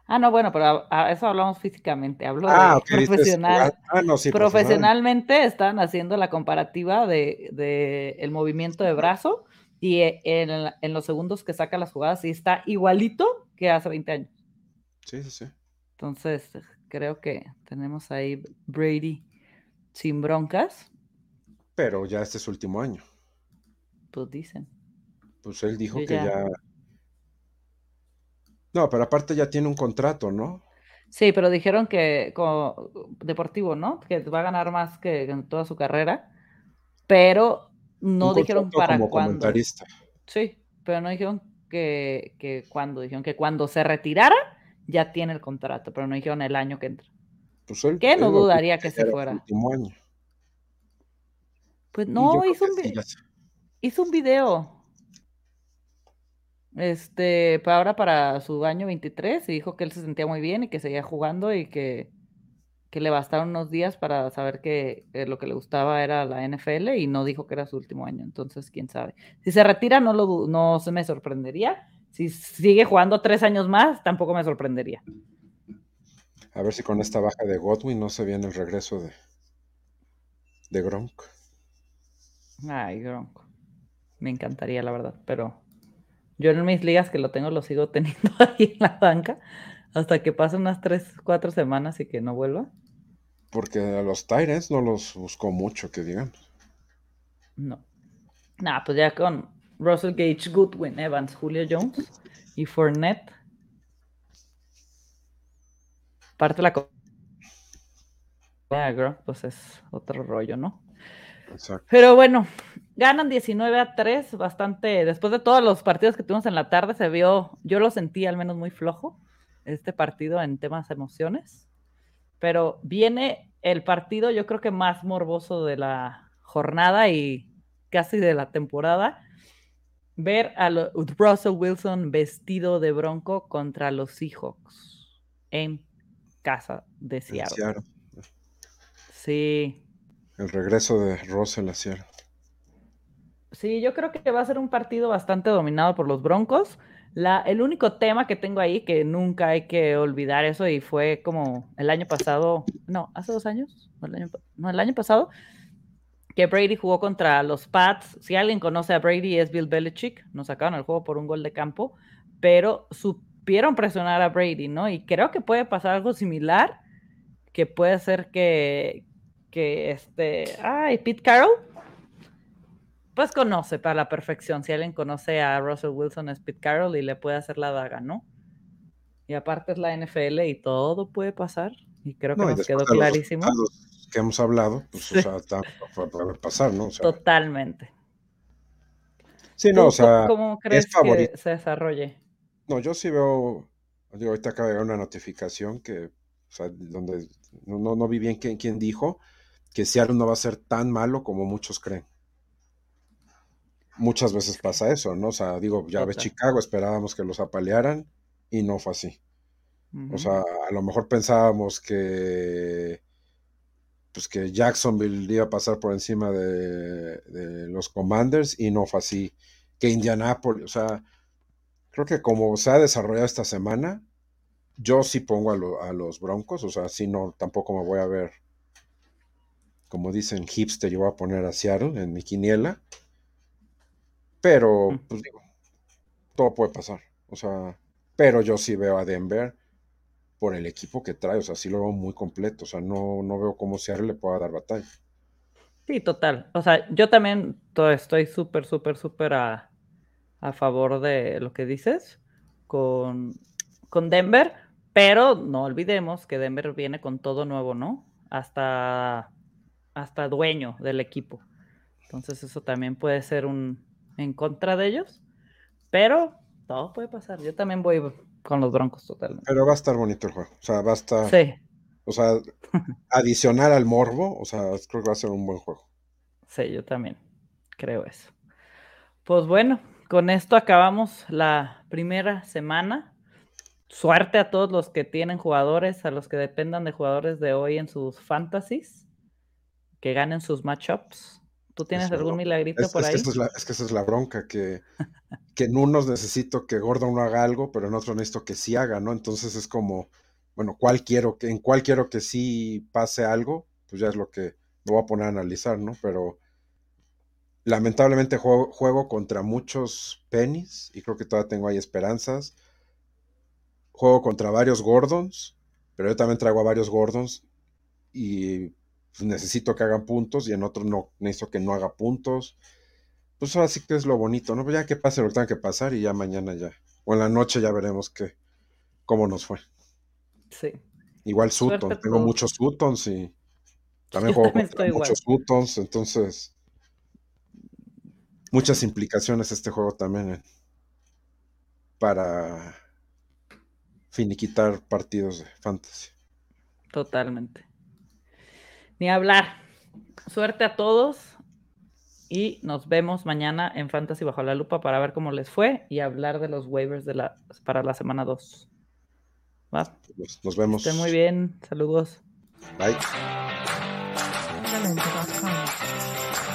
Ah, no, bueno, pero a, eso hablamos físicamente, hablo ah, de profesional. Ah, no, sí, profesionalmente están haciendo la comparativa de, el movimiento de brazo y e, en, los segundos que saca las jugadas y está igualito que hace 20 años. Sí, sí, sí. Entonces, creo que tenemos ahí Brady sin broncas. Pero ya este es su último año. Pues dicen. Pues él dijo que ya... No, pero aparte ya tiene un contrato, ¿no? Sí, pero dijeron que como deportivo, ¿no? Que va a ganar más que en toda su carrera, pero no dijeron para como cuándo. Comentarista. Sí, pero no dijeron que, que cuándo, dijeron que cuando se retirara ya tiene el contrato, pero no dijeron el año que entra. Pues él, que no dudaría que, se fuera. último año. Pues no, hizo un, hizo un video este, para ahora para su año 23 y dijo que él se sentía muy bien y que seguía jugando y que, que le bastaron unos días para saber que lo que le gustaba era la NFL y no dijo que era su último año. Entonces, quién sabe. Si se retira, no, lo, no se me sorprendería. Si sigue jugando tres años más, tampoco me sorprendería. A ver si con esta baja de Godwin no se viene el regreso de, de Gronk. Ay, Gronk. Me encantaría, la verdad, pero yo en mis ligas que lo tengo lo sigo teniendo ahí en la banca hasta que pasen unas 3, 4 semanas y que no vuelva. Porque a los Tyrants no los buscó mucho, que digamos. No. Nah, pues ya con Russell Gage, Goodwin, Evans, Julio Jones y Fournette. aparte la pues es otro rollo, ¿no? Exacto. Pero bueno, ganan 19 a 3, bastante, después de todos los partidos que tuvimos en la tarde, se vio, yo lo sentí al menos muy flojo, este partido en temas emociones, pero viene el partido yo creo que más morboso de la jornada y casi de la temporada, ver a Russell Wilson vestido de bronco contra los Seahawks en casa de Seattle. Sí. El regreso de Russell a Seattle. Sí, yo creo que va a ser un partido bastante dominado por los Broncos. La, el único tema que tengo ahí, que nunca hay que olvidar eso, y fue como el año pasado, no, hace dos años, no, el año pasado, que Brady jugó contra los Pats. Si alguien conoce a Brady es Bill Belichick. Nos sacaron el juego por un gol de campo, pero supieron presionar a Brady, ¿no? Y creo que puede pasar algo similar, que puede ser que, que este, ay, Pete Carroll, pues conoce para la perfección. Si alguien conoce a Russell Wilson es Pete Carroll y le puede hacer la daga, ¿no? Y aparte es la NFL y todo puede pasar. Y creo que nos quedó clarísimo que hemos hablado, pues, o sea, está, puede pasar, ¿no? Totalmente. Sí, no, o sea, ¿cómo crees que se desarrolle? No, yo sí veo, digo, ahorita acaba de llegar una notificación que, o sea, donde no, no, vi bien quién, quién dijo que Seattle no va a ser tan malo como muchos creen. Muchas veces pasa eso, ¿no? O sea, digo, ya ves Chicago, esperábamos que los apalearan y no fue así. O sea, a lo mejor pensábamos que pues que Jacksonville iba a pasar por encima de, los Commanders y no fue así. Que Indianapolis, o sea, creo que como se ha desarrollado esta semana, yo sí pongo a, los Broncos, o sea, si no, tampoco me voy a ver, como dicen hipster, yo voy a poner a Seattle en mi quiniela. Pero, pues digo, todo puede pasar. O sea, pero yo sí veo a Denver por el equipo que trae, o sea, sí lo veo muy completo, o sea, no, no veo cómo Seattle le pueda dar batalla. Sí, total. O sea, yo también estoy súper, súper, súper a, favor de lo que dices con, con Denver, pero no olvidemos que Denver viene con todo nuevo, ¿no? Hasta, hasta dueño del equipo. Entonces eso también puede ser un en contra de ellos, pero todo puede pasar. Yo también voy con los Broncos totalmente. Pero va a estar bonito el juego. O sea, va a estar. Sí. O sea, adicional al morbo, o sea, creo que va a ser un buen juego. Sí, yo también creo eso. Pues bueno, con esto acabamos la primera semana. Suerte a todos los que tienen jugadores, a los que dependan de jugadores de hoy en sus fantasies, que ganen sus matchups. ¿Tú tienes algún milagrito por ahí? es, que esa es la bronca, que, que en unos necesito que Gordon no haga algo, pero en otros necesito que sí haga, ¿no? Entonces es como, bueno, ¿cuál quiero que, en cuál quiero que sí pase algo? Pues ya es lo que me voy a poner a analizar, ¿no? Pero lamentablemente juego, juego contra muchos pennies y creo que todavía tengo ahí esperanzas. Juego contra varios Gordons, pero yo también traigo a varios Gordons y pues, necesito que hagan puntos y en otro no necesito que no haga puntos. Pues así que es lo bonito, ¿no? Pues ya que pase lo que tenga que pasar y ya mañana ya. O en la noche ya veremos qué, cómo nos fue. Sí. Igual Sutton, tengo muchos Suttons y también juego muchos Suttons, entonces muchas implicaciones este juego también eh, para finiquitar partidos de fantasy. Totalmente. Ni hablar. Suerte a todos y nos vemos mañana en Fantasy Bajo la Lupa para ver cómo les fue y hablar de los waivers de la, para la semana 2. Nos, vemos. Estén muy bien. Saludos. Bye.